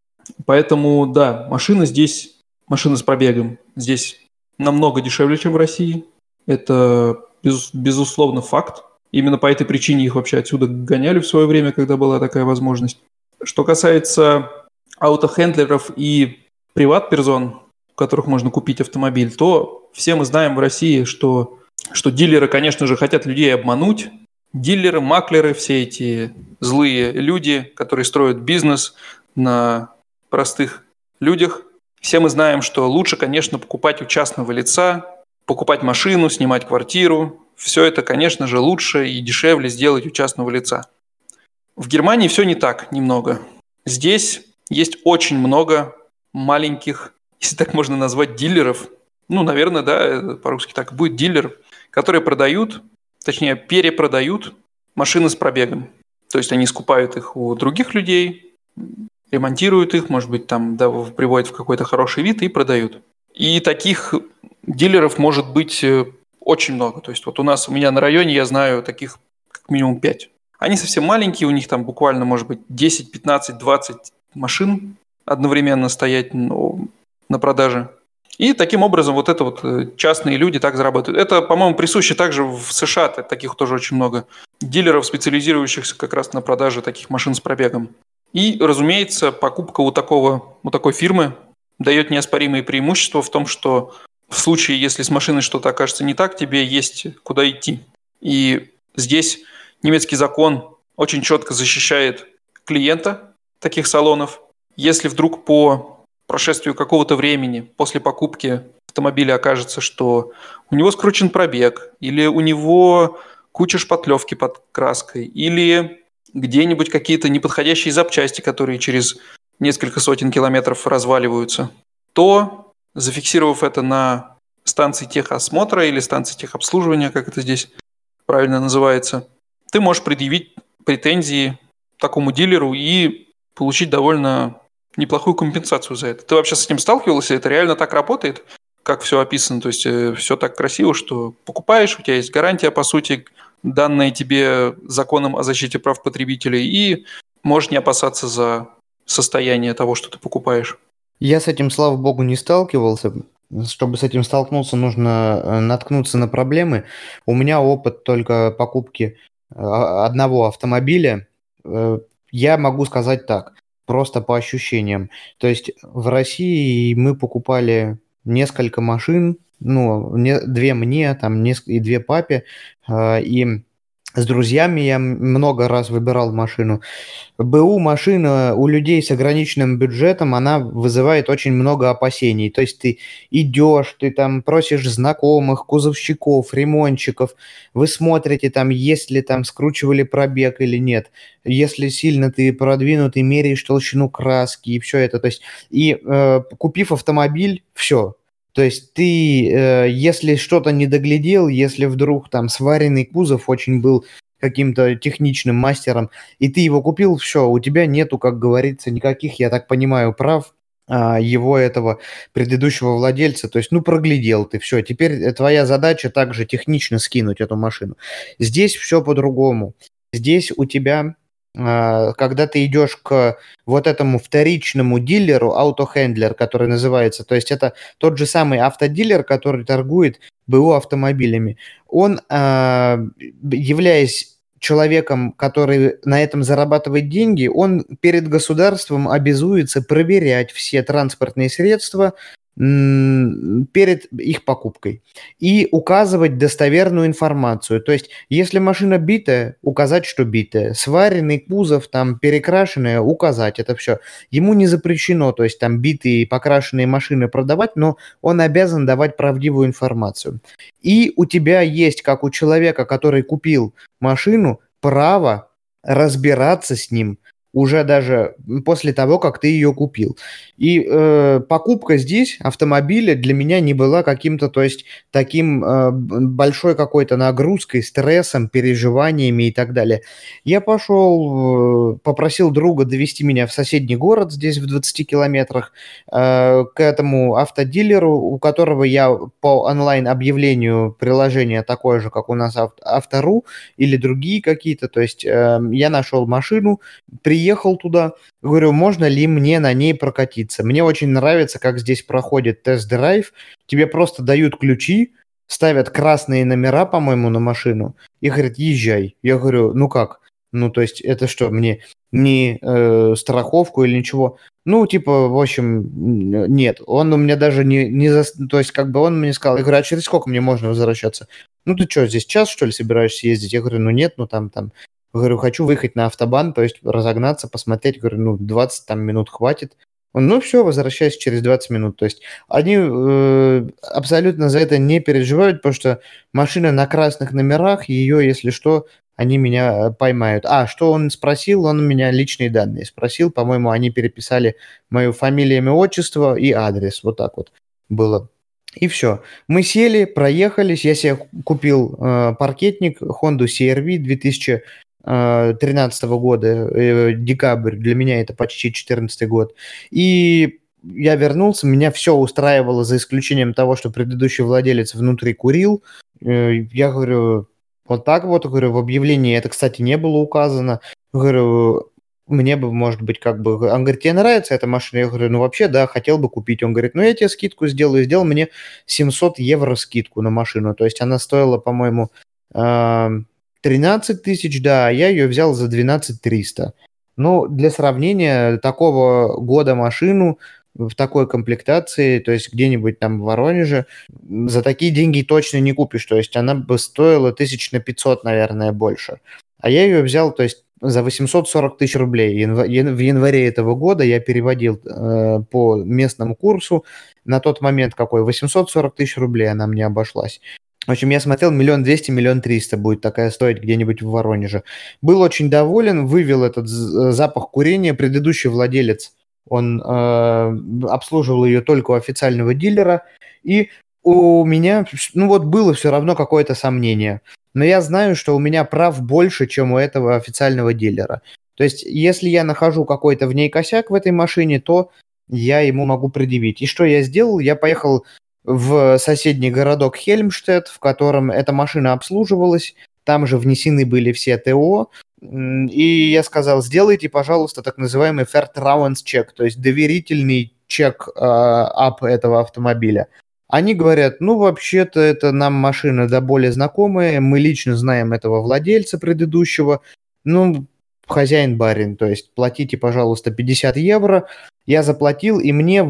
Поэтому, да, машина здесь, машина с пробегом здесь намного дешевле, чем в России. Это без, безусловно факт. Именно по этой причине их вообще отсюда гоняли в свое время, когда была такая возможность. Что касается аутохендлеров и приват-персон, у которых можно купить автомобиль, то все мы знаем в России, что, что дилеры, конечно же, хотят людей обмануть. Дилеры, маклеры, все эти злые люди, которые строят бизнес на простых людях. Все мы знаем, что лучше, конечно, покупать у частного лица, покупать машину, снимать квартиру, все это, конечно же, лучше и дешевле сделать у частного лица. В Германии все не так немного. Здесь есть очень много маленьких, если так можно назвать, дилеров. Ну, наверное, да, по-русски так будет дилер, которые продают, точнее, перепродают машины с пробегом. То есть они скупают их у других людей, ремонтируют их, может быть, там да, приводят в какой-то хороший вид и продают. И таких дилеров может быть э, очень много. То есть вот у нас, у меня на районе я знаю таких как минимум 5. Они совсем маленькие, у них там буквально может быть 10, 15, 20 машин одновременно стоять на продаже. И таким образом вот это вот э, частные люди так зарабатывают. Это, по-моему, присуще также в США, таких тоже очень много дилеров, специализирующихся как раз на продаже таких машин с пробегом. И, разумеется, покупка у, такого, у такой фирмы дает неоспоримые преимущества в том, что в случае, если с машиной что-то окажется не так, тебе есть куда идти. И здесь немецкий закон очень четко защищает клиента таких салонов. Если вдруг по прошествию какого-то времени после покупки автомобиля окажется, что у него скручен пробег, или у него куча шпатлевки под краской, или где-нибудь какие-то неподходящие запчасти, которые через несколько сотен километров разваливаются, то зафиксировав это на станции техосмотра или станции техобслуживания, как это здесь правильно называется, ты можешь предъявить претензии такому дилеру и получить довольно неплохую компенсацию за это. Ты вообще с этим сталкивался? Это реально так работает? Как все описано? То есть э, все так красиво, что покупаешь, у тебя есть гарантия, по сути, данная тебе законом о защите прав потребителей, и можешь не опасаться за состояние того, что ты покупаешь. Я с этим, слава богу, не сталкивался. Чтобы с этим столкнуться, нужно э, наткнуться на проблемы. У меня опыт только покупки э, одного автомобиля. Э, я могу сказать так, просто по ощущениям. То есть в России мы покупали несколько машин, ну, две мне, там, и две папе, и с друзьями я много раз выбирал машину. БУ машина у людей с ограниченным бюджетом, она вызывает очень много опасений. То есть ты идешь, ты там просишь знакомых, кузовщиков, ремонтчиков, вы смотрите там, есть ли там скручивали пробег или нет. Если сильно ты продвинутый, меряешь толщину краски и все это. То есть и э, купив автомобиль, все, то есть ты, э, если что-то не доглядел, если вдруг там сваренный кузов очень был каким-то техничным мастером, и ты его купил, все, у тебя нету, как говорится, никаких, я так понимаю, прав а, его этого предыдущего владельца. То есть, ну, проглядел ты, все. Теперь твоя задача также технично скинуть эту машину. Здесь все по-другому. Здесь у тебя когда ты идешь к вот этому вторичному дилеру, аутохендлер, который называется, то есть это тот же самый автодилер, который торгует БУ автомобилями, он, а, являясь человеком, который на этом зарабатывает деньги, он перед государством обязуется проверять все транспортные средства, перед их покупкой и указывать достоверную информацию. То есть, если машина битая, указать, что битая. Сваренный кузов, там, перекрашенная, указать это все. Ему не запрещено, то есть, там, битые покрашенные машины продавать, но он обязан давать правдивую информацию. И у тебя есть, как у человека, который купил машину, право разбираться с ним, уже даже после того, как ты ее купил. И э, покупка здесь автомобиля для меня не была каким-то, то есть таким э, большой какой-то нагрузкой, стрессом, переживаниями и так далее. Я пошел, э, попросил друга довести меня в соседний город здесь в 20 километрах э, к этому автодилеру, у которого я по онлайн-объявлению приложения такое же, как у нас Автору или другие какие-то, то есть э, я нашел машину, приехал приехал туда, говорю, можно ли мне на ней прокатиться. Мне очень нравится, как здесь проходит тест-драйв. Тебе просто дают ключи, ставят красные номера, по-моему, на машину и говорят, езжай. Я говорю, ну как? Ну, то есть, это что, мне не э, страховку или ничего? Ну, типа, в общем, нет. Он у меня даже не, не за... То есть, как бы он мне сказал, я говорю, а через сколько мне можно возвращаться? Ну, ты что, здесь час, что ли, собираешься ездить? Я говорю, ну нет, ну там, там, Говорю, хочу выехать на автобан, то есть разогнаться, посмотреть. Говорю, ну, 20 там минут хватит. Ну все, возвращаюсь через 20 минут. То есть они э, абсолютно за это не переживают, потому что машина на красных номерах, ее, если что, они меня поймают. А, что он спросил? Он у меня личные данные спросил. По-моему, они переписали мою фамилию, имя, отчество и адрес. Вот так вот было. И все. Мы сели, проехались. Я себе купил э, паркетник Honda CRV 2000 2013 года, э, декабрь, для меня это почти 14 год. И я вернулся, меня все устраивало, за исключением того, что предыдущий владелец внутри курил. Э, я говорю, вот так вот, говорю, в объявлении это, кстати, не было указано. Говорю, мне бы, может быть, как бы... Он говорит, тебе нравится эта машина? Я говорю, ну, вообще, да, хотел бы купить. Он говорит, ну, я тебе скидку сделаю. Сделал мне 700 евро скидку на машину. То есть она стоила, по-моему, 13 тысяч, да, я ее взял за 12 300. Ну, для сравнения, такого года машину в такой комплектации, то есть где-нибудь там в Воронеже, за такие деньги точно не купишь. То есть она бы стоила тысяч на 500, наверное, больше. А я ее взял, то есть за 840 тысяч рублей. В январе этого года я переводил э, по местному курсу. На тот момент какой? 840 тысяч рублей она мне обошлась. В общем, я смотрел, миллион двести, миллион триста будет такая стоить где-нибудь в Воронеже. Был очень доволен, вывел этот э, запах курения. Предыдущий владелец, он э, обслуживал ее только у официального дилера. И у меня, ну вот было все равно какое-то сомнение. Но я знаю, что у меня прав больше, чем у этого официального дилера. То есть, если я нахожу какой-то в ней косяк в этой машине, то я ему могу предъявить. И что я сделал? Я поехал в соседний городок Хельмштедт, в котором эта машина обслуживалась. Там же внесены были все ТО. И я сказал, сделайте, пожалуйста, так называемый fair Fairtrowance чек, то есть доверительный чек э, ап этого автомобиля. Они говорят, ну, вообще-то это нам машина да более знакомая, мы лично знаем этого владельца предыдущего, ну, хозяин барин, то есть платите, пожалуйста, 50 евро, я заплатил, и мне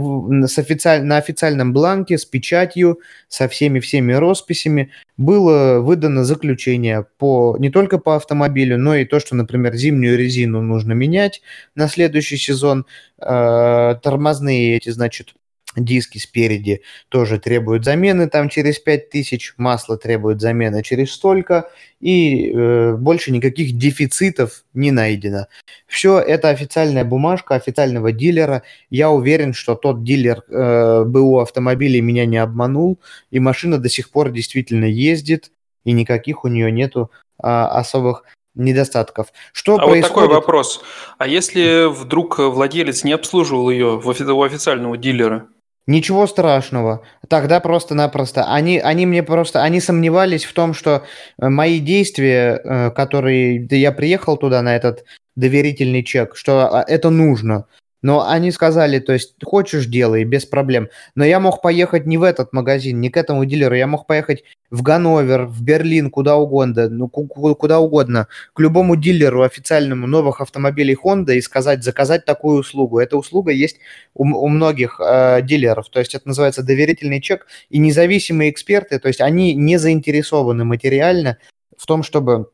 с официаль... на официальном бланке с печатью, со всеми-всеми росписями было выдано заключение по... не только по автомобилю, но и то, что, например, зимнюю резину нужно менять на следующий сезон, э, тормозные эти, значит, диски спереди тоже требуют замены там через 5000, масло требует замены через столько, и э, больше никаких дефицитов не найдено. Все это официальная бумажка официального дилера. Я уверен, что тот дилер э, БУ автомобилей меня не обманул, и машина до сих пор действительно ездит, и никаких у нее нету э, особых недостатков. Что а происходит? вот такой вопрос. А если вдруг владелец не обслуживал ее у официального дилера? Ничего страшного. Тогда просто-напросто. Они, они мне просто... Они сомневались в том, что э, мои действия, э, которые... Да я приехал туда на этот доверительный чек, что а, это нужно. Но они сказали, то есть, хочешь, делай, без проблем. Но я мог поехать не в этот магазин, не к этому дилеру, я мог поехать в Ганновер, в Берлин, куда угодно, ну, куда угодно, к любому дилеру официальному новых автомобилей Honda и сказать, заказать такую услугу. Эта услуга есть у, у многих э, дилеров, то есть это называется доверительный чек, и независимые эксперты, то есть они не заинтересованы материально в том, чтобы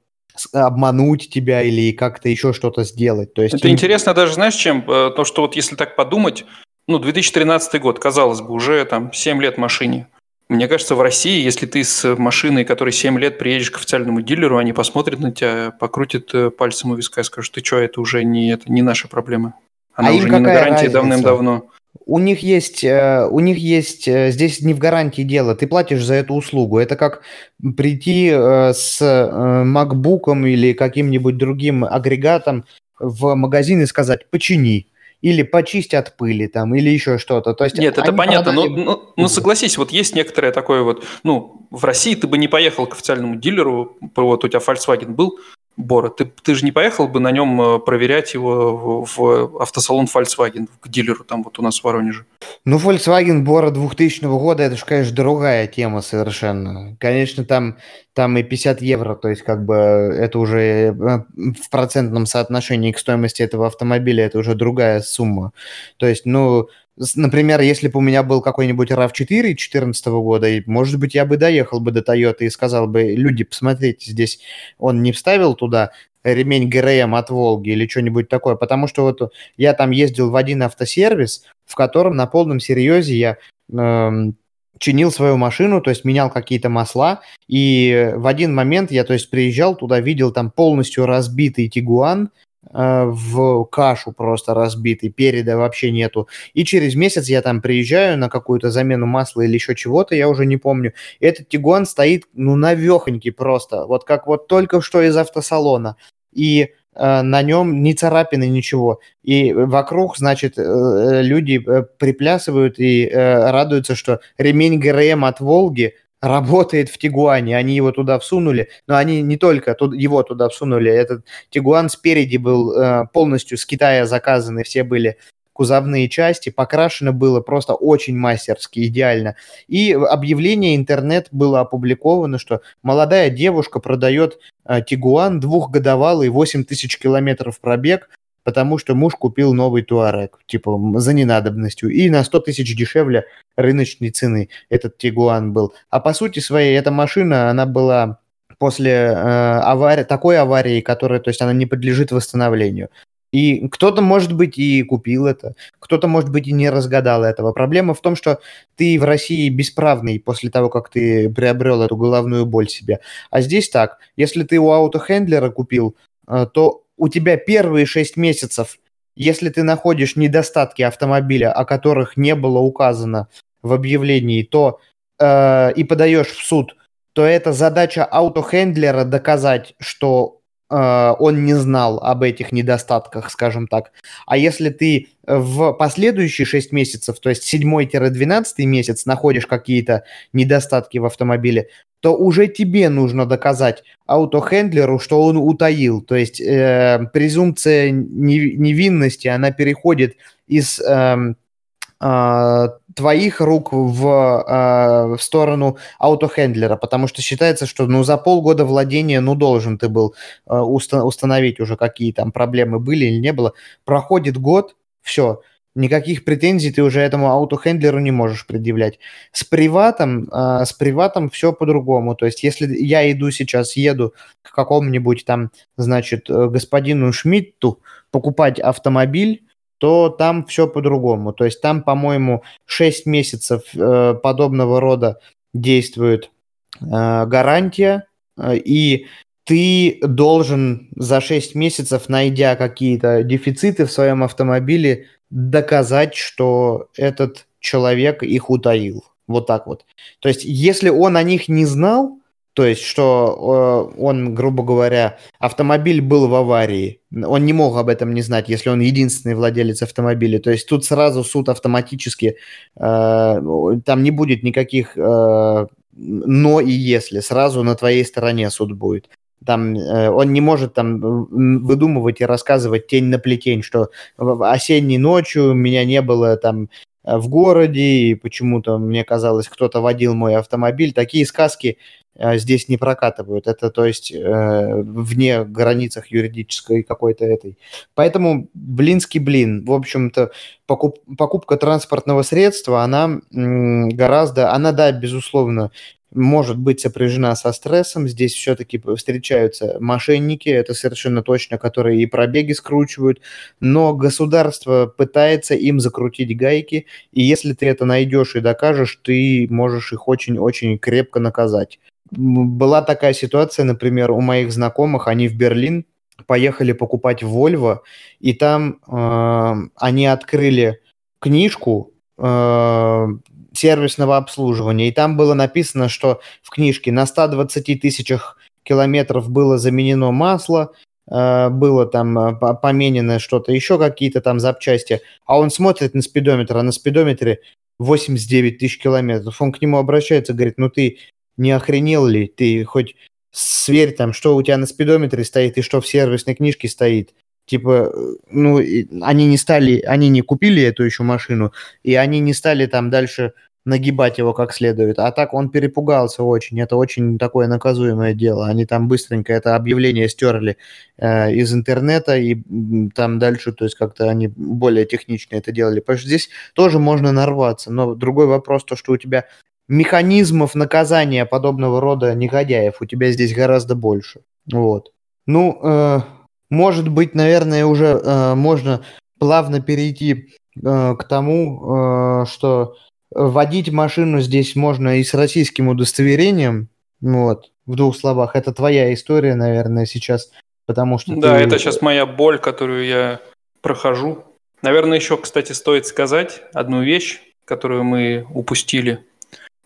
обмануть тебя или как-то еще что-то сделать. То есть Это им... интересно даже, знаешь, чем? Э, то, что вот если так подумать, ну, 2013 год, казалось бы, уже там 7 лет машине. Мне кажется, в России, если ты с машиной, которой 7 лет приедешь к официальному дилеру, они посмотрят на тебя, покрутят э, пальцем у виска и скажут, ты что, это уже не, это не наша проблема. Она а уже не на гарантии давным-давно. У них есть, э, у них есть, э, здесь не в гарантии дело, ты платишь за эту услугу. Это как прийти э, с MacBook или каким-нибудь другим агрегатом в магазин и сказать «почини» или почисть от пыли там, или еще что-то. То есть Нет, это понятно, продали... но, но, но согласись, вот есть некоторое такое вот, ну, в России ты бы не поехал к официальному дилеру, вот у тебя Volkswagen был, Бора, ты, ты же не поехал бы на нем э, проверять его в, в автосалон Volkswagen, к дилеру там вот у нас в Воронеже? Ну, Volkswagen Бора 2000 года, это же, конечно, другая тема совершенно. Конечно, там, там и 50 евро, то есть как бы это уже э, в процентном соотношении к стоимости этого автомобиля, это уже другая сумма. То есть, ну, Например, если бы у меня был какой-нибудь RAV4 2014 года, и, может быть, я бы доехал бы до Toyota и сказал бы, люди, посмотрите, здесь он не вставил туда ремень ГРМ от Волги или что-нибудь такое, потому что вот я там ездил в один автосервис, в котором на полном серьезе я э, чинил свою машину, то есть менял какие-то масла, и в один момент я, то есть, приезжал туда, видел там полностью разбитый Тигуан, Э, в кашу просто разбитый, переда вообще нету. И через месяц я там приезжаю на какую-то замену масла или еще чего-то, я уже не помню. Этот Тигуан стоит, ну, навехонький просто, вот как вот только что из автосалона. И э, на нем ни царапины, ничего. И вокруг, значит, э, э люди э, приплясывают и э, радуются, что ремень ГРМ от Волги работает в Тигуане. Они его туда всунули, но они не только тут, его туда всунули. Этот Тигуан спереди был э, полностью с Китая заказаны, все были кузовные части, покрашено было просто очень мастерски, идеально. И объявление интернет было опубликовано, что молодая девушка продает э, Тигуан двухгодовалый, 8 тысяч километров пробег, потому что муж купил новый Туарек, типа, за ненадобностью, и на 100 тысяч дешевле рыночной цены этот Тигуан был. А по сути своей, эта машина, она была после э, аварии, такой аварии, которая, то есть она не подлежит восстановлению. И кто-то, может быть, и купил это, кто-то, может быть, и не разгадал этого. Проблема в том, что ты в России бесправный после того, как ты приобрел эту головную боль себе. А здесь так, если ты у аутохендлера купил, э, то у тебя первые 6 месяцев, если ты находишь недостатки автомобиля, о которых не было указано в объявлении, то э, и подаешь в суд, то это задача аутохендлера доказать, что э, он не знал об этих недостатках, скажем так. А если ты в последующие 6 месяцев, то есть 7-12 месяц находишь какие-то недостатки в автомобиле, то уже тебе нужно доказать аутохендлеру, что он утаил. То есть э, презумпция невинности, она переходит из э, э, твоих рук в, э, в сторону аутохендлера, потому что считается, что ну, за полгода владения ну, должен ты был э, уста- установить уже, какие там проблемы были или не было. Проходит год, все, никаких претензий ты уже этому аутохендлеру не можешь предъявлять. С приватом, э, с приватом все по-другому. То есть, если я иду сейчас, еду к какому-нибудь там, значит, э, господину Шмидту покупать автомобиль, то там все по-другому. То есть там, по-моему, 6 месяцев э, подобного рода действует э, гарантия, э, и ты должен за 6 месяцев, найдя какие-то дефициты в своем автомобиле, доказать, что этот человек их утаил. Вот так вот. То есть, если он о них не знал, то есть, что э, он, грубо говоря, автомобиль был в аварии, он не мог об этом не знать, если он единственный владелец автомобиля. То есть тут сразу суд автоматически, э, там не будет никаких э, но и если, сразу на твоей стороне суд будет. Там э, он не может там выдумывать и рассказывать тень на плетень, что осенней ночью меня не было там э, в городе, и почему-то мне казалось, кто-то водил мой автомобиль. Такие сказки э, здесь не прокатывают. Это, то есть, э, вне границах юридической какой-то этой. Поэтому блинский блин. В общем-то, покуп, покупка транспортного средства, она гораздо, она, да, безусловно, может быть сопряжена со стрессом. Здесь все-таки встречаются мошенники, это совершенно точно, которые и пробеги скручивают, но государство пытается им закрутить гайки, и если ты это найдешь и докажешь, ты можешь их очень-очень крепко наказать. Была такая ситуация, например, у моих знакомых, они в Берлин поехали покупать Volvo, и там э, они открыли книжку, э, сервисного обслуживания. И там было написано, что в книжке на 120 тысячах километров было заменено масло, э, было там э, поменено что-то, еще какие-то там запчасти. А он смотрит на спидометр, а на спидометре 89 тысяч километров. Он к нему обращается, говорит, ну ты не охренел ли? Ты хоть сверь там, что у тебя на спидометре стоит и что в сервисной книжке стоит. Типа, ну, они не стали, они не купили эту еще машину, и они не стали там дальше нагибать его как следует. А так он перепугался очень. Это очень такое наказуемое дело. Они там быстренько это объявление стерли э, из интернета, и там дальше, то есть как-то они более технично это делали. Потому что здесь тоже можно нарваться. Но другой вопрос, то, что у тебя механизмов наказания подобного рода негодяев у тебя здесь гораздо больше. Вот. Ну, э, может быть, наверное, уже э, можно плавно перейти э, к тому, э, что водить машину здесь можно и с российским удостоверением. Вот, в двух словах. Это твоя история, наверное, сейчас, потому что... Да, ты... это сейчас моя боль, которую я прохожу. Наверное, еще, кстати, стоит сказать одну вещь, которую мы упустили.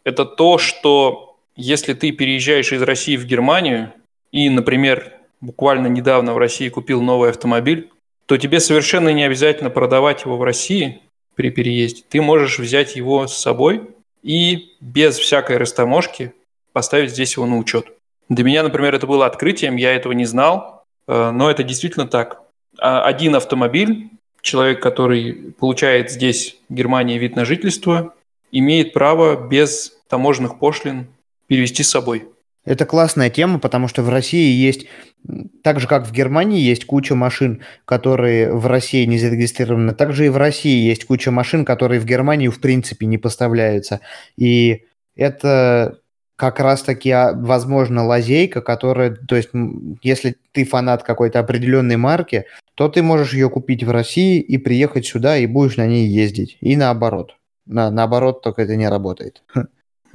Это то, что если ты переезжаешь из России в Германию и, например, буквально недавно в России купил новый автомобиль, то тебе совершенно не обязательно продавать его в России при переезде. Ты можешь взять его с собой и без всякой растаможки поставить здесь его на учет. Для меня, например, это было открытием, я этого не знал, э, но это действительно так. А один автомобиль, человек, который получает здесь в Германии вид на жительство, имеет право без таможенных пошлин перевести с собой. Это классная тема, потому что в России есть, так же как в Германии есть куча машин, которые в России не зарегистрированы, также и в России есть куча машин, которые в Германию в принципе не поставляются. И это как раз-таки, а, возможно, лазейка, которая, то есть, если ты фанат какой-то определенной марки, то ты можешь ее купить в России и приехать сюда, и будешь на ней ездить. И наоборот. На, наоборот, только это не работает.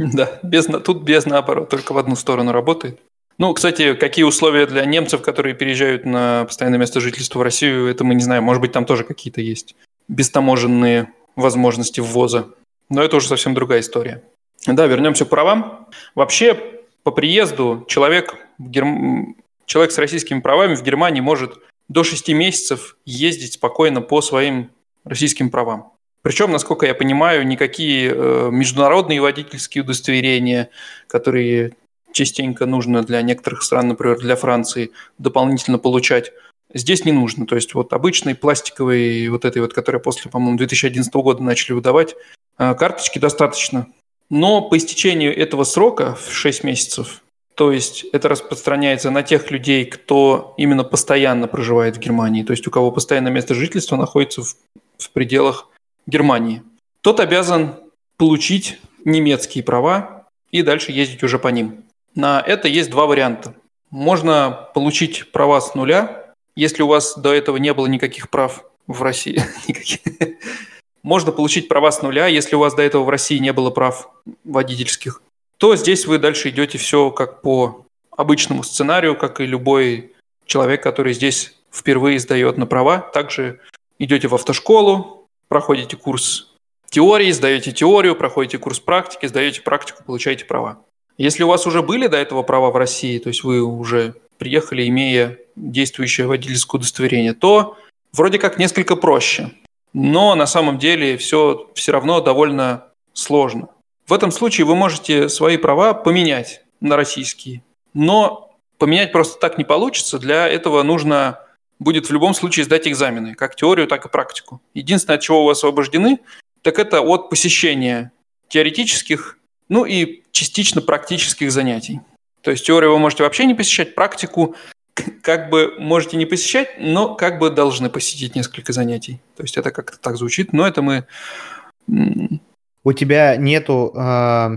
Да, без, тут без наоборот, только в одну сторону работает. Ну, кстати, какие условия для немцев, которые переезжают на постоянное место жительства в Россию, это мы не знаем. Может быть, там тоже какие-то есть бестаможенные возможности ввоза. Но это уже совсем другая история. Да, вернемся к правам. Вообще, по приезду человек, Герм... человек с российскими правами в Германии может до 6 месяцев ездить спокойно по своим российским правам. Причем, насколько я понимаю, никакие э, международные водительские удостоверения, которые частенько нужно для некоторых стран, например, для Франции, дополнительно получать, здесь не нужно. То есть вот обычный пластиковый, вот этой вот, которая после, по-моему, 2011 года начали выдавать, э, карточки достаточно. Но по истечению этого срока в 6 месяцев, то есть это распространяется на тех людей, кто именно постоянно проживает в Германии, то есть у кого постоянное место жительства находится в, в пределах Германии. Тот обязан получить немецкие права и дальше ездить уже по ним. На это есть два варианта. Можно получить права с нуля, если у вас до этого не было никаких прав в России. Можно получить права с нуля, если у вас до этого в России не было прав водительских. То здесь вы дальше идете все как по обычному сценарию, как и любой человек, который здесь впервые сдает на права. Также идете в автошколу, проходите курс теории, сдаете теорию, проходите курс практики, сдаете практику, получаете права. Если у вас уже были до этого права в России, то есть вы уже приехали, имея действующее водительское удостоверение, то вроде как несколько проще. Но на самом деле все все равно довольно сложно. В этом случае вы можете свои права поменять на российские. Но поменять просто так не получится. Для этого нужно будет в любом случае сдать экзамены, как теорию, так и практику. Единственное, от чего вы освобождены, так это от посещения теоретических, ну и частично практических занятий. То есть теорию вы можете вообще не посещать, практику как бы можете не посещать, но как бы должны посетить несколько занятий. То есть это как-то так звучит, но это мы... У тебя нету э,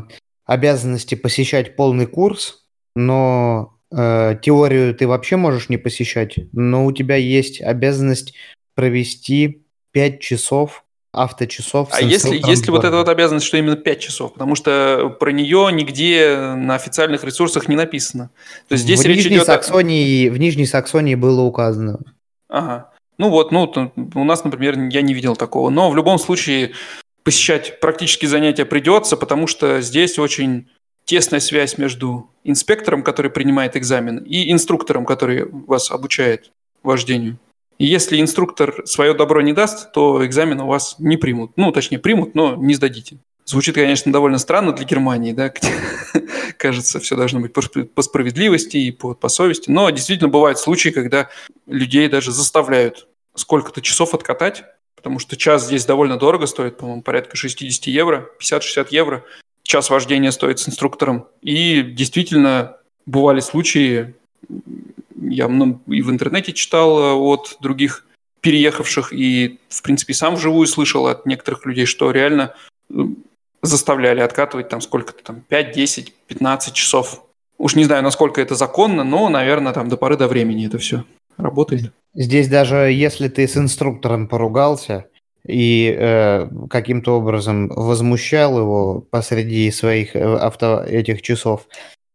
обязанности посещать полный курс, но теорию ты вообще можешь не посещать, но у тебя есть обязанность провести 5 часов авточасов. А если, если вот эта вот обязанность, что именно 5 часов? Потому что про нее нигде на официальных ресурсах не написано. То есть здесь в, речь Нижней идет Саксонии, о... в Нижней Саксонии было указано. Ага. Ну вот, ну, у нас, например, я не видел такого. Но в любом случае посещать практически занятия придется, потому что здесь очень тесная связь между инспектором, который принимает экзамен, и инструктором, который вас обучает вождению. И если инструктор свое добро не даст, то экзамен у вас не примут. Ну, точнее, примут, но не сдадите. Звучит, конечно, довольно странно для Германии, да, где, кажется, все должно быть по справедливости и по, по совести. Но действительно бывают случаи, когда людей даже заставляют сколько-то часов откатать, потому что час здесь довольно дорого стоит, по-моему, порядка 60 евро, 50-60 евро час вождения стоит с инструктором. И действительно бывали случаи, я ну, и в интернете читал э, от других переехавших, и, в принципе, сам вживую слышал от некоторых людей, что реально э, заставляли откатывать там сколько-то там 5, 10, 15 часов. Уж не знаю, насколько это законно, но, наверное, там до поры до времени это все работает. Здесь даже если ты с инструктором поругался, и э, каким-то образом возмущал его посреди своих э, авто этих часов,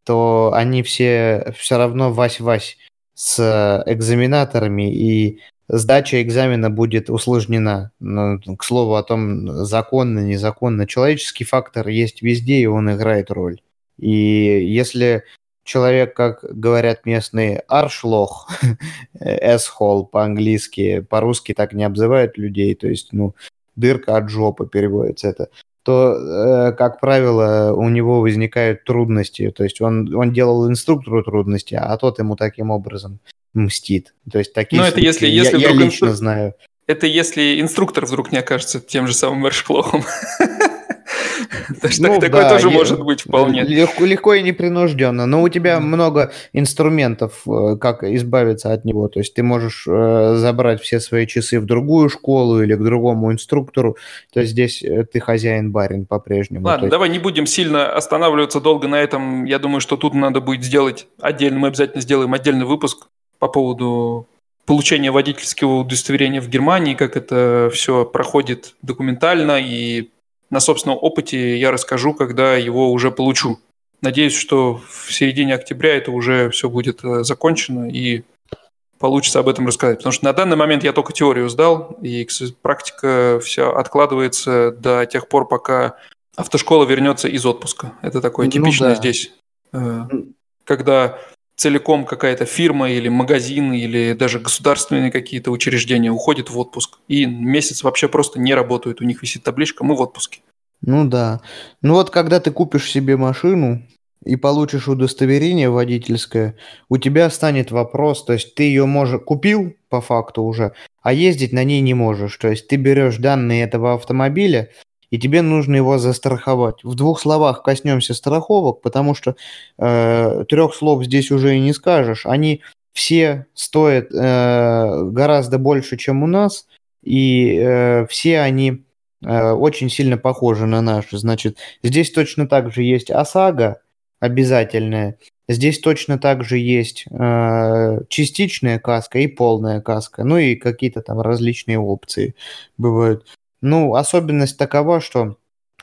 то они все все равно вась-вась с экзаменаторами, и сдача экзамена будет усложнена. Но, к слову о том, законно, незаконно. Человеческий фактор есть везде, и он играет роль. И если человек, как говорят местные, аршлох, эсхол по-английски, по-русски так не обзывают людей, то есть, ну, дырка от жопы переводится это, то, э, как правило, у него возникают трудности. То есть он, он делал инструктору трудности, а тот ему таким образом мстит. То есть такие Но ну, это если, если я, я лично знаю. Это если инструктор вдруг не окажется тем же самым Эршклохом. Ну, такое да, тоже может быть вполне. Легко, легко и непринужденно. Но у тебя много инструментов, э, как избавиться от него. То есть ты можешь э, забрать все свои часы в другую школу или к другому инструктору. То есть здесь э, ты хозяин-барин по-прежнему. Ладно, есть... давай не будем сильно останавливаться долго на этом. Я думаю, что тут надо будет сделать отдельно. Мы обязательно сделаем отдельный выпуск по поводу получения водительского удостоверения в Германии, как это все проходит документально и на собственном опыте я расскажу, когда его уже получу. Надеюсь, что в середине октября это уже все будет э, закончено и получится об этом рассказать. Потому что на данный момент я только теорию сдал, и практика вся откладывается до тех пор, пока автошкола вернется из отпуска. Это такое ну типичное ну, да. здесь. Э, когда целиком какая-то фирма или магазин или даже государственные какие-то учреждения уходят в отпуск и месяц вообще просто не работают. У них висит табличка «Мы в отпуске». Ну да. Ну вот когда ты купишь себе машину и получишь удостоверение водительское, у тебя станет вопрос, то есть ты ее можешь купил по факту уже, а ездить на ней не можешь. То есть ты берешь данные этого автомобиля, и тебе нужно его застраховать. В двух словах коснемся страховок, потому что э, трех слов здесь уже и не скажешь. Они все стоят э, гораздо больше, чем у нас, и э, все они э, очень сильно похожи на наши. Значит, здесь точно так же есть ОСАГО обязательная, здесь точно так же есть э, частичная каска и полная каска, ну и какие-то там различные опции бывают. Ну, особенность такова, что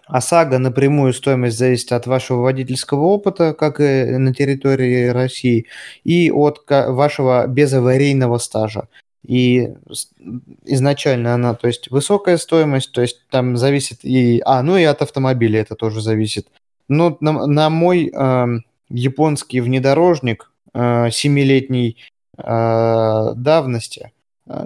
ОСАГО напрямую стоимость зависит от вашего водительского опыта, как и на территории России, и от вашего безаварийного стажа. И изначально она, то есть высокая стоимость, то есть там зависит и... А, ну и от автомобиля это тоже зависит. Но на, на мой э, японский внедорожник э, 7-летней э, давности э,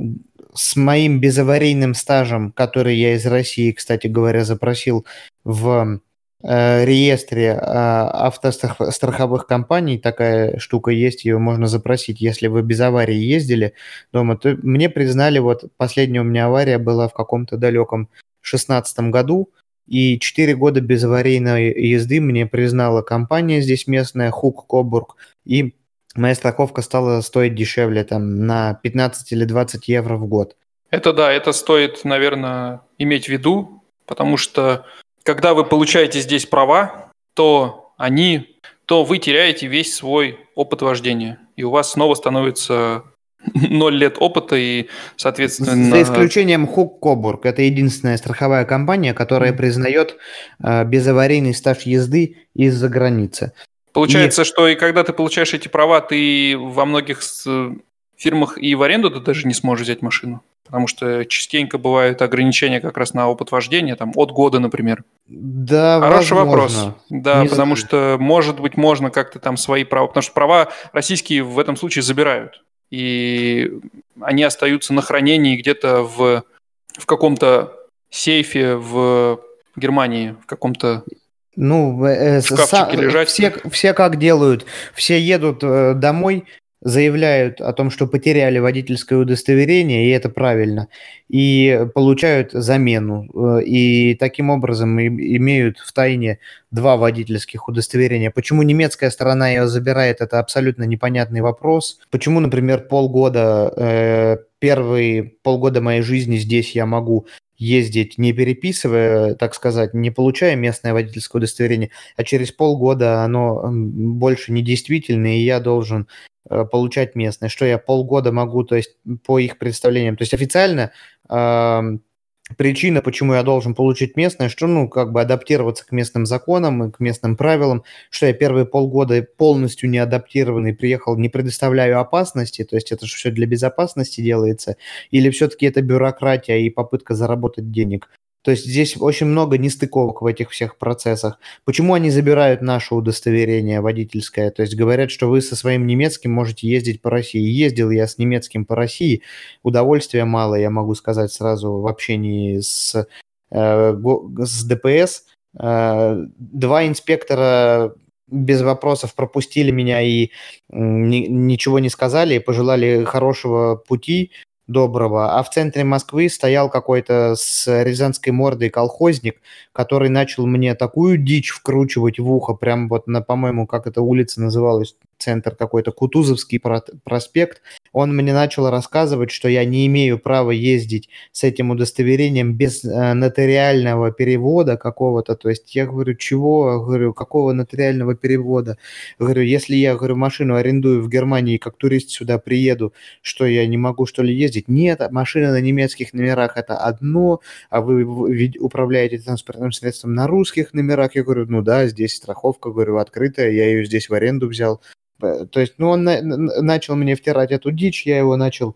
с моим безаварийным стажем, который я из России, кстати говоря, запросил в э, реестре э, автостраховых компаний такая штука есть, ее можно запросить, если вы без аварии ездили дома, то мне признали, вот последняя у меня авария была в каком-то далеком шестнадцатом году, и 4 года без аварийной езды мне признала компания здесь местная, Хук Кобург, и моя страховка стала стоить дешевле, там, на 15 или 20 евро в год. Это да, это стоит, наверное, иметь в виду, потому что когда вы получаете здесь права, то они, то вы теряете весь свой опыт вождения, и у вас снова становится ноль лет опыта и, соответственно... За исключением Хук Кобург. Это единственная страховая компания, которая признает э, безаварийный стаж езды из-за границы. Получается, и... что и когда ты получаешь эти права, ты во многих фирмах и в аренду ты даже не сможешь взять машину. Потому что частенько бывают ограничения как раз на опыт вождения, там от года, например. Да, Хороший возможно. вопрос. Да, не потому что, может быть, можно как-то там свои права, потому что права российские в этом случае забирают. И они остаются на хранении где-то в, в каком-то сейфе в Германии, в каком-то ну, э, са- лежать. Все, все как делают, все едут э, домой, заявляют о том, что потеряли водительское удостоверение, и это правильно, и получают замену. Э, и таким образом имеют в тайне два водительских удостоверения. Почему немецкая сторона ее забирает, это абсолютно непонятный вопрос. Почему, например, полгода, э, первые полгода моей жизни здесь я могу ездить, не переписывая, так сказать, не получая местное водительское удостоверение, а через полгода оно больше не действительно, и я должен Э, получать местное, что я полгода могу, то есть по их представлениям. То есть официально причина, почему я должен получить местное, что, ну, как бы адаптироваться к местным законам и к местным правилам, что я первые полгода полностью не адаптированный приехал, не предоставляю опасности, то есть это же все для безопасности делается, или все-таки это бюрократия и попытка заработать денег. То есть здесь очень много нестыковок в этих всех процессах. Почему они забирают наше удостоверение водительское? То есть говорят, что вы со своим немецким можете ездить по России. Ездил я с немецким по России, удовольствия мало, я могу сказать сразу в общении с, э, с ДПС. Э, два инспектора без вопросов пропустили меня и ни, ничего не сказали, пожелали хорошего пути доброго, а в центре Москвы стоял какой-то с рязанской мордой колхозник, который начал мне такую дичь вкручивать в ухо, прям вот на, по-моему, как эта улица называлась, центр какой-то, Кутузовский проспект, он мне начал рассказывать, что я не имею права ездить с этим удостоверением без э, нотариального перевода какого-то. То есть я говорю, чего? Говорю, какого нотариального перевода? Говорю, если я, говорю, машину арендую в Германии, как турист сюда приеду, что я не могу, что ли, ездить? Нет, машина на немецких номерах это одно, а вы управляете транспортным средством на русских номерах. Я говорю, ну да, здесь страховка, говорю, открытая, я ее здесь в аренду взял. Э, то есть, ну, он на, начал мне втирать эту дичь, я его начал...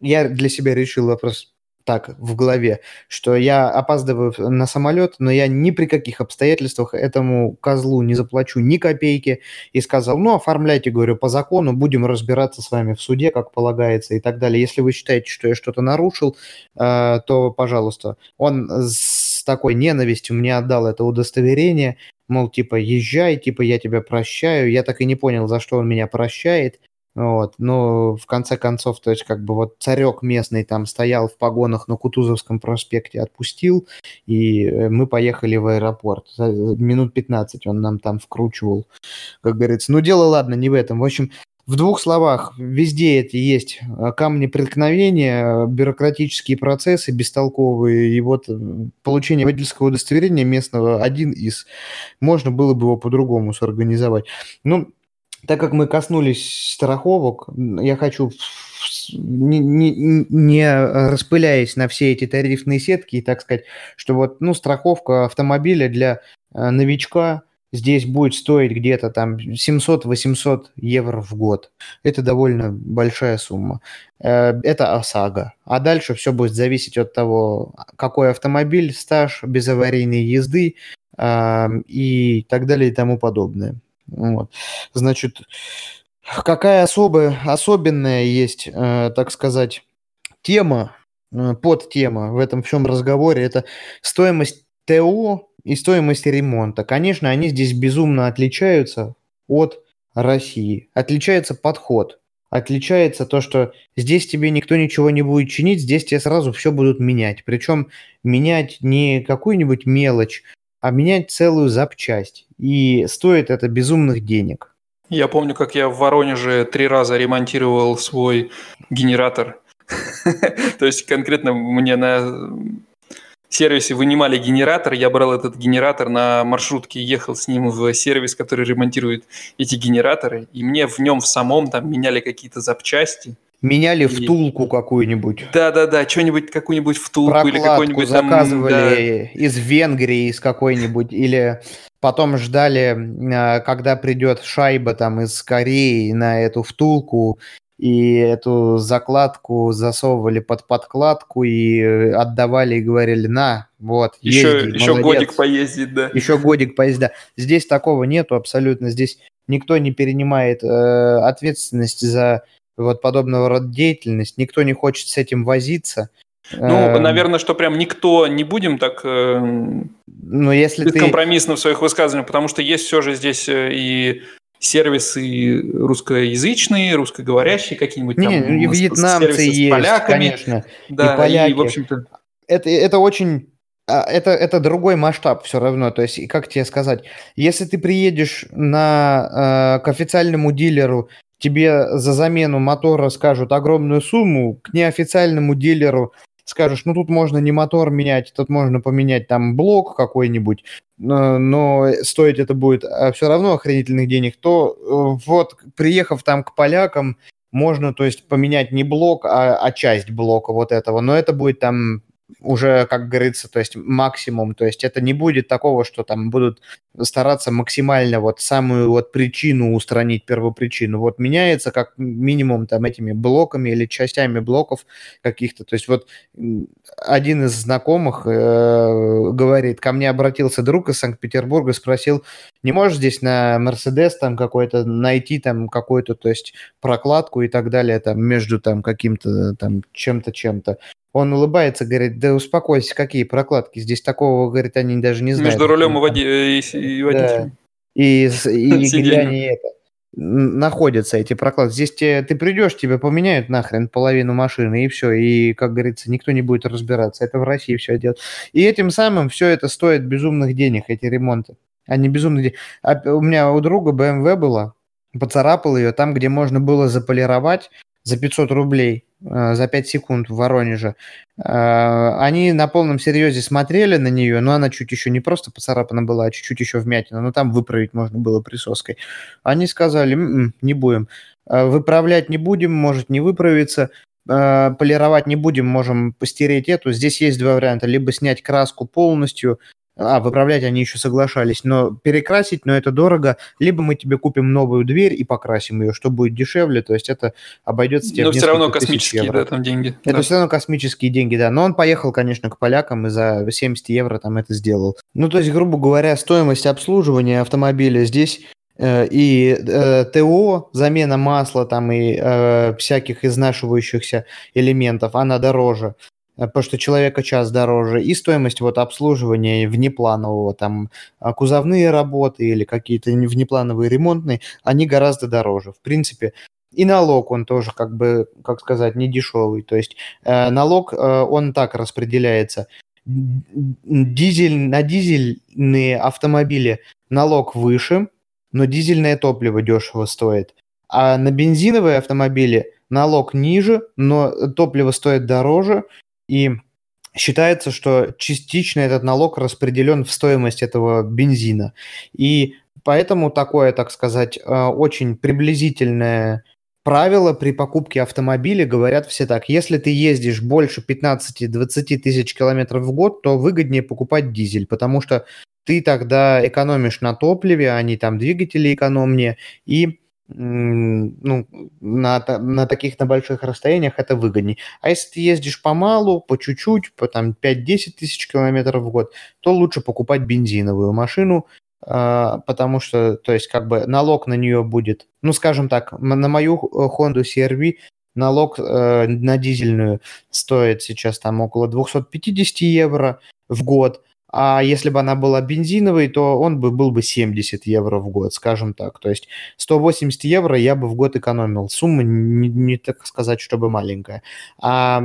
Я для себя решил вопрос так в голове, что я опаздываю на самолет, но я ни при каких обстоятельствах этому козлу не заплачу ни копейки. И сказал, ну, оформляйте, говорю, по закону, будем разбираться с вами в суде, как полагается и так далее. Если вы считаете, что я что-то нарушил, э, то, пожалуйста. Он с такой ненавистью мне отдал это удостоверение, мол, типа, езжай, типа, я тебя прощаю. Я так и не понял, за что он меня прощает. Вот, но в конце концов, то есть как бы вот царек местный там стоял в погонах на Кутузовском проспекте, отпустил, и э, мы поехали в аэропорт. Минут 15 он нам там вкручивал, как говорится. Ну, дело ладно, не в этом. В общем, в двух словах, везде это есть а, камни преткновения, бюрократические процессы бестолковые, и вот э, получение водительского удостоверения местного один из. Можно было бы его по-другому сорганизовать. Ну, так как мы коснулись страховок, я хочу, не, не, не распыляясь на все эти тарифные сетки, и так сказать, что вот, ну, страховка автомобиля для э, новичка здесь будет стоить где-то там 700-800 евро в год. Это довольно большая сумма. Э, это ОСАГО. А дальше все будет зависеть от того, какой автомобиль, стаж безаварийной езды и так далее и тому подобное. Вот. Значит, какая особая, особенная есть, э, так сказать, тема, э, подтема в этом всем разговоре, это стоимость ТО и стоимость ремонта. Конечно, они здесь безумно отличаются от России. Отличается подход. Отличается то, что здесь тебе никто ничего не будет чинить, здесь тебе сразу все будут менять. Причем менять не какую-нибудь мелочь, а менять целую запчасть. И стоит это безумных денег. Я помню, как я в Воронеже три раза ремонтировал свой генератор. То есть конкретно мне на сервисе вынимали генератор, я брал этот генератор на маршрутке, ехал с ним в сервис, который ремонтирует эти генераторы, и мне в нем в самом там меняли какие-то запчасти. Меняли втулку какую-нибудь. Да-да-да, что-нибудь, какую-нибудь втулку Прокладку или какой-нибудь там... заказывали да. из Венгрии, из какой-нибудь, или потом ждали, а, когда придет шайба там из Кореи на эту втулку, и эту закладку засовывали под подкладку и отдавали и говорили, на, вот, еще, езди, еще молодец. годик поездит, да. Еще годик поездит, да. Здесь такого нету абсолютно, здесь никто не перенимает э, ответственность за вот подобного рода деятельность, никто не хочет с этим возиться. Ну, э, наверное, что прям никто не будем так э, ну, если бескомпромиссно ты... в своих высказываниях, потому что есть все же здесь э, и сервисы русскоязычные, русскоговорящие какие-нибудь не, там. Не, вьетнамцы есть, поляками. конечно. Да, и, поляки. и в общем-то... Это, это очень а, это, это другой масштаб все равно. То есть, как тебе сказать, если ты приедешь на, э, к официальному дилеру, тебе за замену мотора скажут огромную сумму, к неофициальному дилеру скажешь, ну тут можно не мотор менять, тут можно поменять там блок какой-нибудь, но, стоить это будет а, все равно охренительных денег, то э, вот приехав там к полякам, можно, то есть, поменять не блок, а, а часть блока вот этого, но это будет там уже, как говорится, то есть максимум, то есть это не будет такого, что там будут стараться максимально вот самую вот причину устранить, первопричину. Вот меняется как минимум там этими блоками или частями блоков каких-то. То есть вот один из знакомых э, говорит, ко мне обратился друг из Санкт-Петербурга, спросил, не можешь здесь на Мерседес там какой-то найти там какую-то, то есть прокладку и так далее там между там каким-то там чем-то, чем-то. Он улыбается, говорит, да успокойся, какие прокладки. Здесь такого, говорит, они даже не знают. Между рулем и, води... и, и водителем. Да. И, и, и где они это, находятся, эти прокладки. Здесь те, ты придешь, тебе поменяют нахрен половину машины, и все. И, как говорится, никто не будет разбираться. Это в России все делают. И этим самым все это стоит безумных денег, эти ремонты. Они безумных денег. А у меня у друга BMW была, поцарапал ее там, где можно было заполировать за 500 рублей Э, за 5 секунд в Воронеже. Э, они на полном серьезе смотрели на нее, но она чуть еще не просто поцарапана была, а чуть-чуть еще вмятина, но там выправить можно было присоской. Они сказали, м-м, не будем. Э, выправлять не будем, может не выправиться. Полировать не будем, можем постереть эту. Здесь есть два варианта. Либо снять краску полностью, а, выправлять они еще соглашались, но перекрасить, но это дорого. Либо мы тебе купим новую дверь и покрасим ее, что будет дешевле, то есть это обойдется тебе Но все равно космические, евро. да, там деньги. Это да. все равно космические деньги, да. Но он поехал, конечно, к полякам и за 70 евро там это сделал. Ну, то есть, грубо говоря, стоимость обслуживания автомобиля здесь э, и э, ТО, замена масла там и э, всяких изнашивающихся элементов, она дороже. Э, потому что человека час дороже, и стоимость вот обслуживания внепланового, там, а, кузовные работы или какие-то внеплановые ремонтные, они гораздо дороже. В принципе, и налог он тоже, как бы, как сказать, не дешевый. То есть э, налог, э, он так распределяется. Дизель, на дизельные автомобили налог выше, но дизельное топливо дешево стоит. А на бензиновые автомобили налог ниже, но топливо стоит дороже, и считается, что частично этот налог распределен в стоимость этого бензина. И поэтому такое, так сказать, э, очень приблизительное правило при покупке автомобиля говорят все так. Если ты ездишь больше 15-20 тысяч километров в год, то выгоднее покупать дизель, потому что ты тогда экономишь на топливе, они там двигатели экономнее, и ну, на, на таких на больших расстояниях это выгоднее. А если ты ездишь помалу, по чуть-чуть, по там 5-10 тысяч километров в год, то лучше покупать бензиновую машину, э, потому что, то есть, как бы налог на нее будет, ну, скажем так, на мою Honda CR-V налог э, на дизельную стоит сейчас там около 250 евро в год, а если бы она была бензиновой, то он бы был бы 70 евро в год, скажем так. То есть 180 евро я бы в год экономил. Сумма не, не так сказать, чтобы маленькая. А,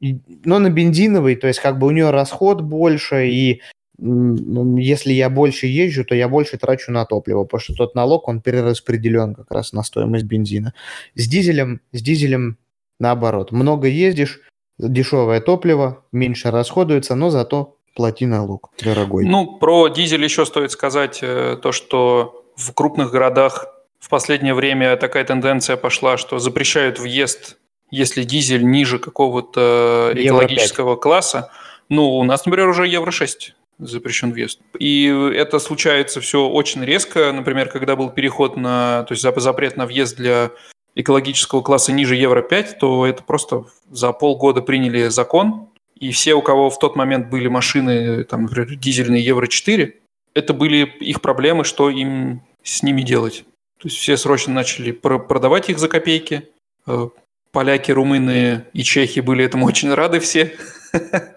но на бензиновой, то есть как бы у нее расход больше, и если я больше езжу, то я больше трачу на топливо, потому что тот налог, он перераспределен как раз на стоимость бензина. С дизелем, с дизелем наоборот. Много ездишь, дешевое топливо, меньше расходуется, но зато плати налог дорогой. Ну, про дизель еще стоит сказать э, то, что в крупных городах в последнее время такая тенденция пошла, что запрещают въезд, если дизель ниже какого-то экологического класса. Ну, у нас, например, уже Евро-6 запрещен въезд. И это случается все очень резко. Например, когда был переход на, то есть запрет на въезд для экологического класса ниже Евро-5, то это просто за полгода приняли закон, и все, у кого в тот момент были машины, там, например, дизельные Евро-4, это были их проблемы, что им с ними делать. То есть все срочно начали продавать их за копейки. Э, поляки, румыны и чехи были этому очень рады все.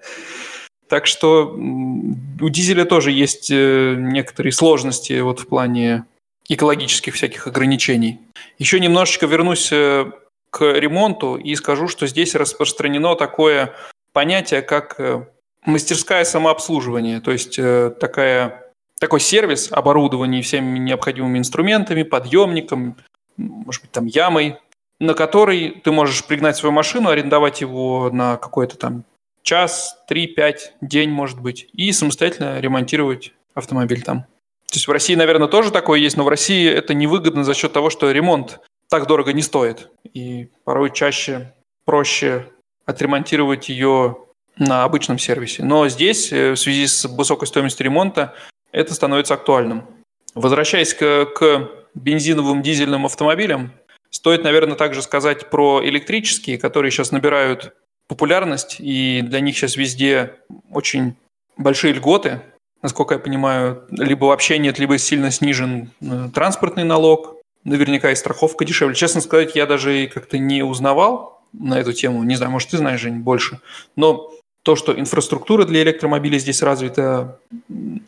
Так что у дизеля тоже есть э, некоторые сложности вот в плане экологических всяких ограничений. Еще немножечко вернусь э, к ремонту и скажу, что здесь распространено такое понятие, как э, мастерская самообслуживание, то есть такая, такой сервис оборудования всеми необходимыми инструментами, подъемником, может быть, там ямой, на который ты можешь пригнать свою машину, арендовать его на какой-то там час, три, пять, день, может быть, и самостоятельно ремонтировать автомобиль там. То есть в России, наверное, тоже такое есть, но в России это невыгодно за счет того, что ремонт так дорого не стоит. И порой чаще проще отремонтировать ее на обычном сервисе. Но здесь, э, в связи с высокой стоимостью ремонта, это становится актуальным. Возвращаясь к, к бензиновым дизельным автомобилям, стоит, наверное, также сказать про электрические, которые сейчас набирают популярность, и для них сейчас везде очень большие льготы. Насколько я понимаю, либо вообще нет, либо сильно снижен э, транспортный налог, наверняка и страховка дешевле. Честно сказать, я даже как-то не узнавал на эту тему. Не знаю, может, ты знаешь, Жень, больше. Но то, что инфраструктура для электромобилей здесь развита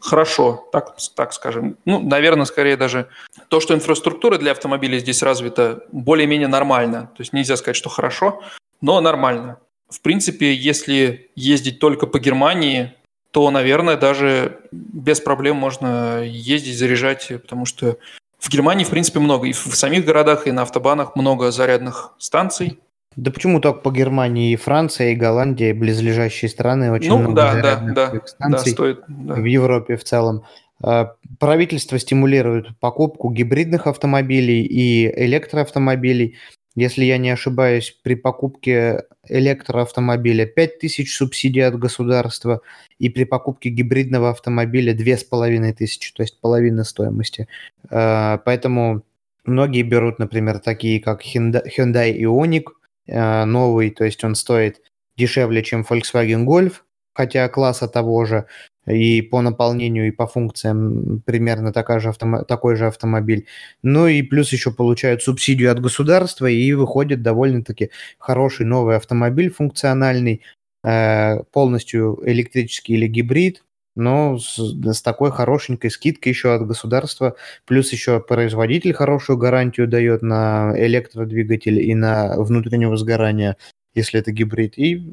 хорошо, так, так скажем. Ну, наверное, скорее даже то, что инфраструктура для автомобилей здесь развита более-менее нормально. То есть нельзя сказать, что хорошо, но нормально в принципе, если ездить только по Германии, то, наверное, даже без проблем можно ездить, заряжать, потому что в Германии, в принципе, много. И в самих городах, и на автобанах много зарядных станций. Да почему только по Германии? И Франция, и Голландия, и близлежащие страны очень ну, много да, да, да, станций да, стоит, да. в Европе в целом. А, правительство стимулирует покупку гибридных автомобилей и электроавтомобилей. Если я не ошибаюсь, при покупке электроавтомобиля 5000 субсидий от государства и при покупке гибридного автомобиля 2500, то есть половина стоимости. А, поэтому многие берут, например, такие как Hyundai Ioniq новый, то есть он стоит дешевле, чем Volkswagen Golf, хотя класса того же, и по наполнению, и по функциям примерно такая же автомо- такой же автомобиль. Ну и плюс еще получают субсидию от государства, и выходит довольно-таки хороший новый автомобиль функциональный, э, полностью электрический или гибрид, но с, с такой хорошенькой скидкой еще от государства, плюс еще производитель хорошую гарантию дает на электродвигатель и на внутреннего сгорания если это гибрид. И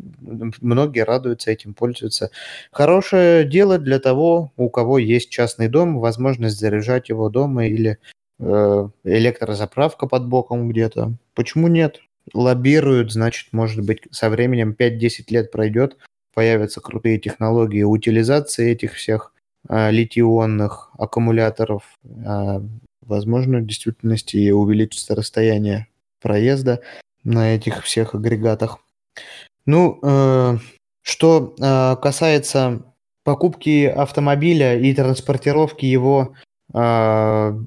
многие радуются этим, пользуются. Хорошее дело для того, у кого есть частный дом, возможность заряжать его дома или э, электрозаправка под боком где-то. Почему нет? Лоббируют, значит, может быть, со временем 5-10 лет пройдет, появятся крутые технологии утилизации этих всех э, литий-ионных аккумуляторов. Э, возможно, в действительности и увеличится расстояние проезда на этих всех агрегатах. Ну, э, что э, касается покупки автомобиля и транспортировки его э,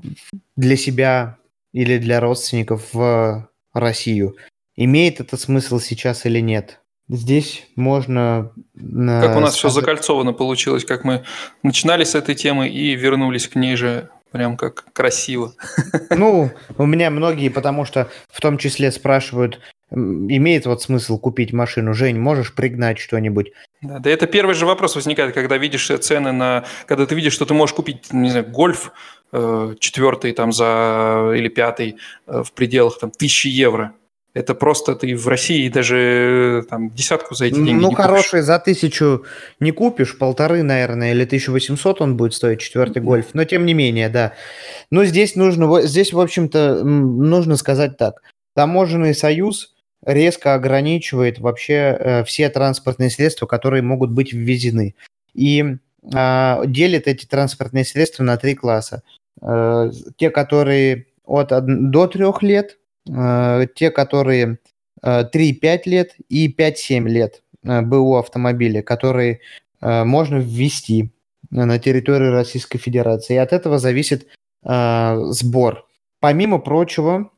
для себя или для родственников в Россию, имеет это смысл сейчас или нет? Здесь можно... Как у нас все закольцовано получилось, как мы начинали с этой темы и вернулись к ней же Прям как красиво. Ну, у меня многие, потому что в том числе спрашивают, имеет вот смысл купить машину. Жень, можешь пригнать что-нибудь? Да, да это первый же вопрос возникает, когда видишь цены на... Когда ты видишь, что ты можешь купить, не знаю, гольф э, четвертый там за... или пятый э, в пределах там тысячи евро. Это просто ты в России даже э, там десятку за эти деньги Ну, не хороший купишь. за тысячу не купишь, полторы, наверное, или 1800 он будет стоить, четвертый гольф. Но тем не менее, да. Но здесь нужно, здесь, в общем-то, нужно сказать так. Таможенный союз резко ограничивает вообще э, все транспортные средства, которые могут быть ввезены. И э, делит эти транспортные средства на три класса. Э, те, которые от до трех лет, те, которые э, 3-5 лет и 5-7 лет э, БУ автомобиля, которые э, можно ввести на территорию Российской Федерации. И от этого зависит э, сбор. Помимо прочего,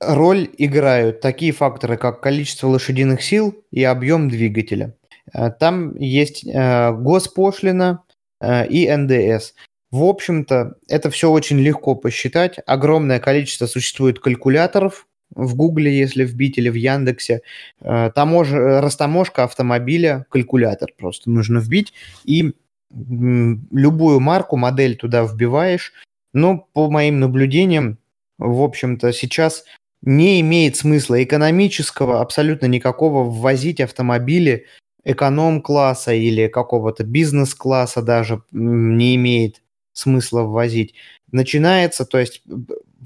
Роль играют такие факторы, как количество лошадиных сил и объем двигателя. Э, там есть э, госпошлина э, и НДС. В общем-то, это все очень легко посчитать. Огромное количество существует калькуляторов в Гугле, если вбить, или в Яндексе. Тамож... Растаможка автомобиля, калькулятор просто нужно вбить, и любую марку, модель туда вбиваешь. Но по моим наблюдениям, в общем-то, сейчас не имеет смысла экономического абсолютно никакого ввозить автомобили эконом-класса или какого-то бизнес-класса даже не имеет смысла ввозить. Начинается, то есть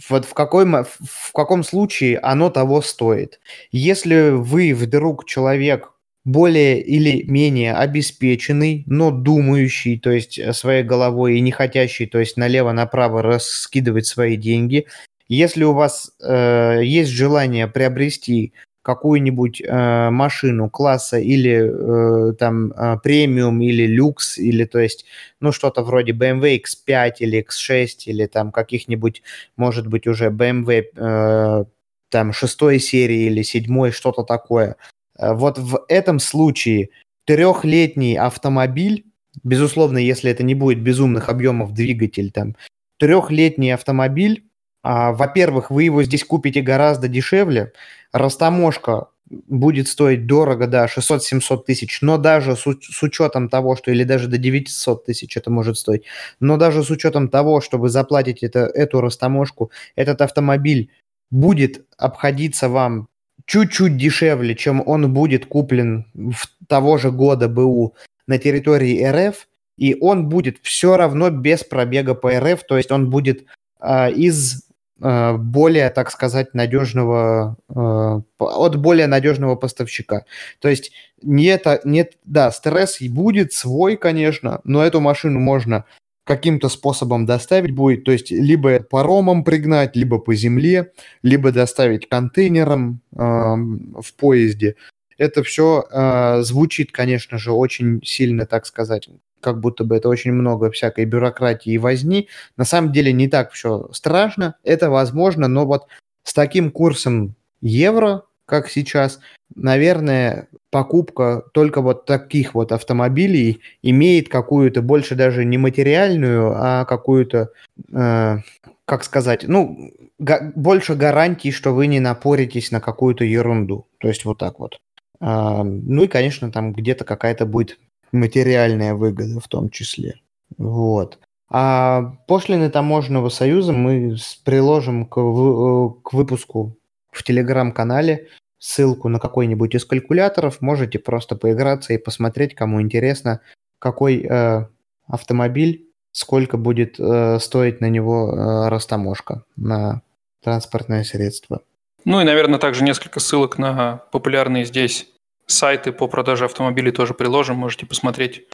вот в, какой, в каком случае оно того стоит. Если вы вдруг человек более или менее обеспеченный, но думающий, то есть своей головой и не хотящий, то есть налево-направо раскидывать свои деньги, если у вас э, есть желание приобрести какую-нибудь э, машину класса или э, там э, премиум или люкс или то есть ну что-то вроде BMW X5 или X6 или там каких-нибудь может быть уже BMW э, там шестой серии или седьмой что-то такое. Э, вот в этом случае трехлетний автомобиль безусловно если это не будет безумных объемов двигатель там трехлетний автомобиль во-первых, вы его здесь купите гораздо дешевле. Растаможка будет стоить дорого, да, 600-700 тысяч, но даже с, с учетом того, что или даже до 900 тысяч это может стоить, но даже с учетом того, чтобы заплатить это, эту растаможку, этот автомобиль будет обходиться вам чуть-чуть дешевле, чем он будет куплен в того же года БУ на территории РФ, и он будет все равно без пробега по РФ, то есть он будет э, из более, так сказать, надежного, э, от более надежного поставщика. То есть нет, нет, да, стресс будет свой, конечно, но эту машину можно каким-то способом доставить будет, то есть либо паромом пригнать, либо по земле, либо доставить контейнером э, в поезде. Это все э, звучит, конечно же, очень сильно, так сказать, как будто бы это очень много всякой бюрократии и возни. На самом деле не так все страшно, это возможно, но вот с таким курсом евро, как сейчас, наверное, покупка только вот таких вот автомобилей имеет какую-то больше даже не материальную, а какую-то, э, как сказать, ну, га- больше гарантий, что вы не напоритесь на какую-то ерунду. То есть вот так вот. А, ну и, конечно, там где-то какая-то будет материальная выгода в том числе. Вот. А пошлины таможенного союза мы приложим к, в, к выпуску в телеграм-канале ссылку на какой-нибудь из калькуляторов. Можете просто поиграться и посмотреть, кому интересно, какой э, автомобиль, сколько будет э, стоить на него э, растаможка на транспортное средство. Ну и, наверное, также несколько ссылок на популярные здесь сайты по продаже автомобилей тоже приложим, можете посмотреть,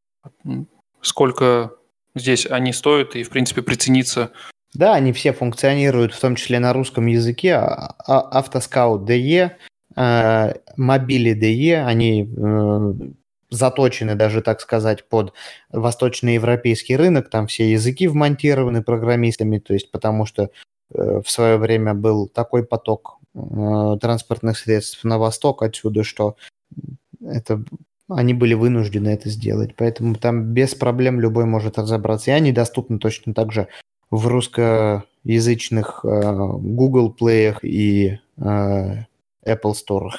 сколько здесь они стоят и, в принципе, прицениться. Да, они все функционируют, в том числе на русском языке. А, а, Автоскаут DE, э, Мобили DE, они э, заточены даже, так сказать, под восточноевропейский рынок. Там все языки вмонтированы программистами, то есть потому что э, в свое время был такой поток транспортных средств на восток отсюда, что это они были вынуждены это сделать. Поэтому там без проблем любой может разобраться. И они доступны точно так же в русскоязычных э, Google Play и э, Apple Store.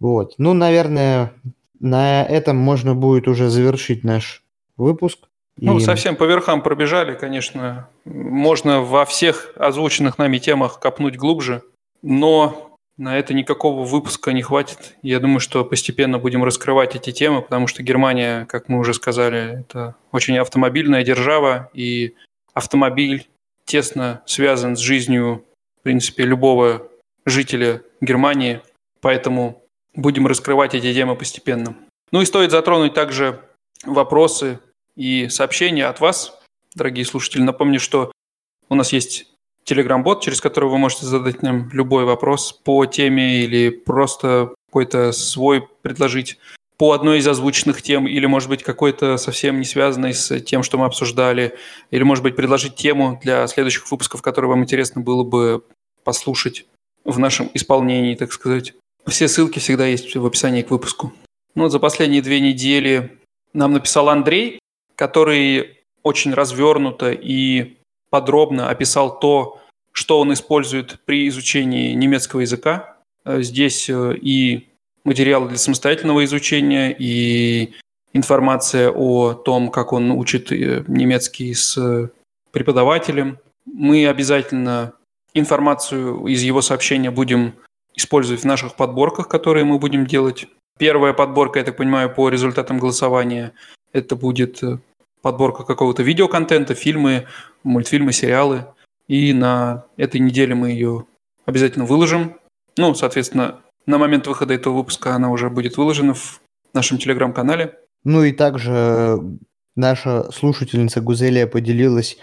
Вот. Ну, наверное, на этом можно будет уже завершить наш выпуск. Ну, и... совсем по верхам пробежали, конечно. Можно во всех озвученных нами темах копнуть глубже, но на это никакого выпуска не хватит. Я думаю, что постепенно будем раскрывать эти темы, потому что Германия, как мы уже сказали, это очень автомобильная держава, и автомобиль тесно связан с жизнью, в принципе, любого жителя Германии, поэтому будем раскрывать эти темы постепенно. Ну и стоит затронуть также вопросы и сообщения от вас, дорогие слушатели. Напомню, что у нас есть телеграм-бот, через который вы можете задать нам любой вопрос по теме или просто какой-то свой предложить по одной из озвученных тем, или, может быть, какой-то совсем не связанный с тем, что мы обсуждали, или, может быть, предложить тему для следующих выпусков, которые вам интересно было бы послушать в нашем исполнении, так сказать. Все ссылки всегда есть в описании к выпуску. Ну, вот за последние две недели нам написал Андрей, который очень развернуто и подробно описал то, что он использует при изучении немецкого языка. Э, здесь э, и материалы для самостоятельного изучения, и информация о том, как он учит э, немецкий с преподавателем. Мы обязательно информацию из его сообщения будем использовать в наших подборках, которые мы будем делать. Первая подборка, я так понимаю, по результатам голосования, это будет подборка какого-то видеоконтента, фильмы, мультфильмы, сериалы. И на этой неделе мы ее обязательно выложим. Ну, соответственно, на момент выхода этого выпуска она уже будет выложена в нашем телеграм-канале. Ну и также наша слушательница Гузелия поделилась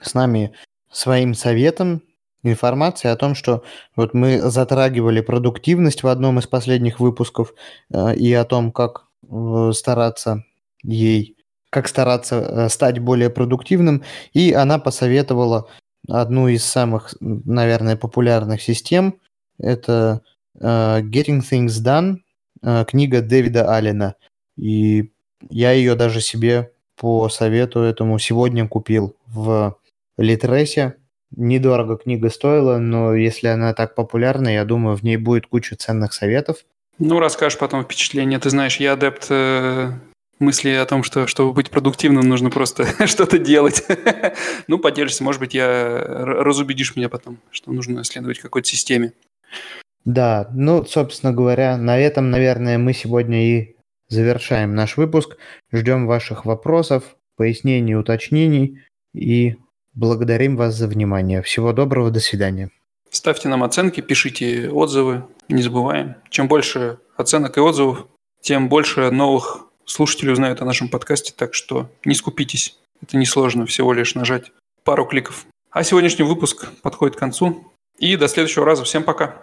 с нами своим советом, информацией о том, что вот мы затрагивали продуктивность в одном из последних выпусков э, и о том, как э, стараться ей как стараться э, стать более продуктивным, и она посоветовала одну из самых, наверное, популярных систем. Это uh, Getting Things Done, uh, книга Дэвида Аллена. И я ее даже себе по совету этому сегодня купил в Литресе. Недорого книга стоила, но если она так популярна, я думаю, в ней будет куча ценных советов. Ну, расскажешь потом впечатление. Ты знаешь, я адепт э, мысли о том, что чтобы быть продуктивным, нужно просто что-то делать. ну, поделишься, может быть, я разубедишь меня потом, что нужно следовать какой-то системе. Да, ну, собственно говоря, на этом, наверное, мы сегодня и завершаем наш выпуск. Ждем ваших вопросов, пояснений, уточнений и благодарим вас за внимание. Всего доброго, до свидания. Ставьте нам оценки, пишите отзывы, не забываем. Чем больше оценок и отзывов, тем больше новых слушатели узнают о нашем подкасте, так что не скупитесь. Это несложно, всего лишь нажать пару кликов. А сегодняшний выпуск подходит к концу. И до следующего раза. Всем пока.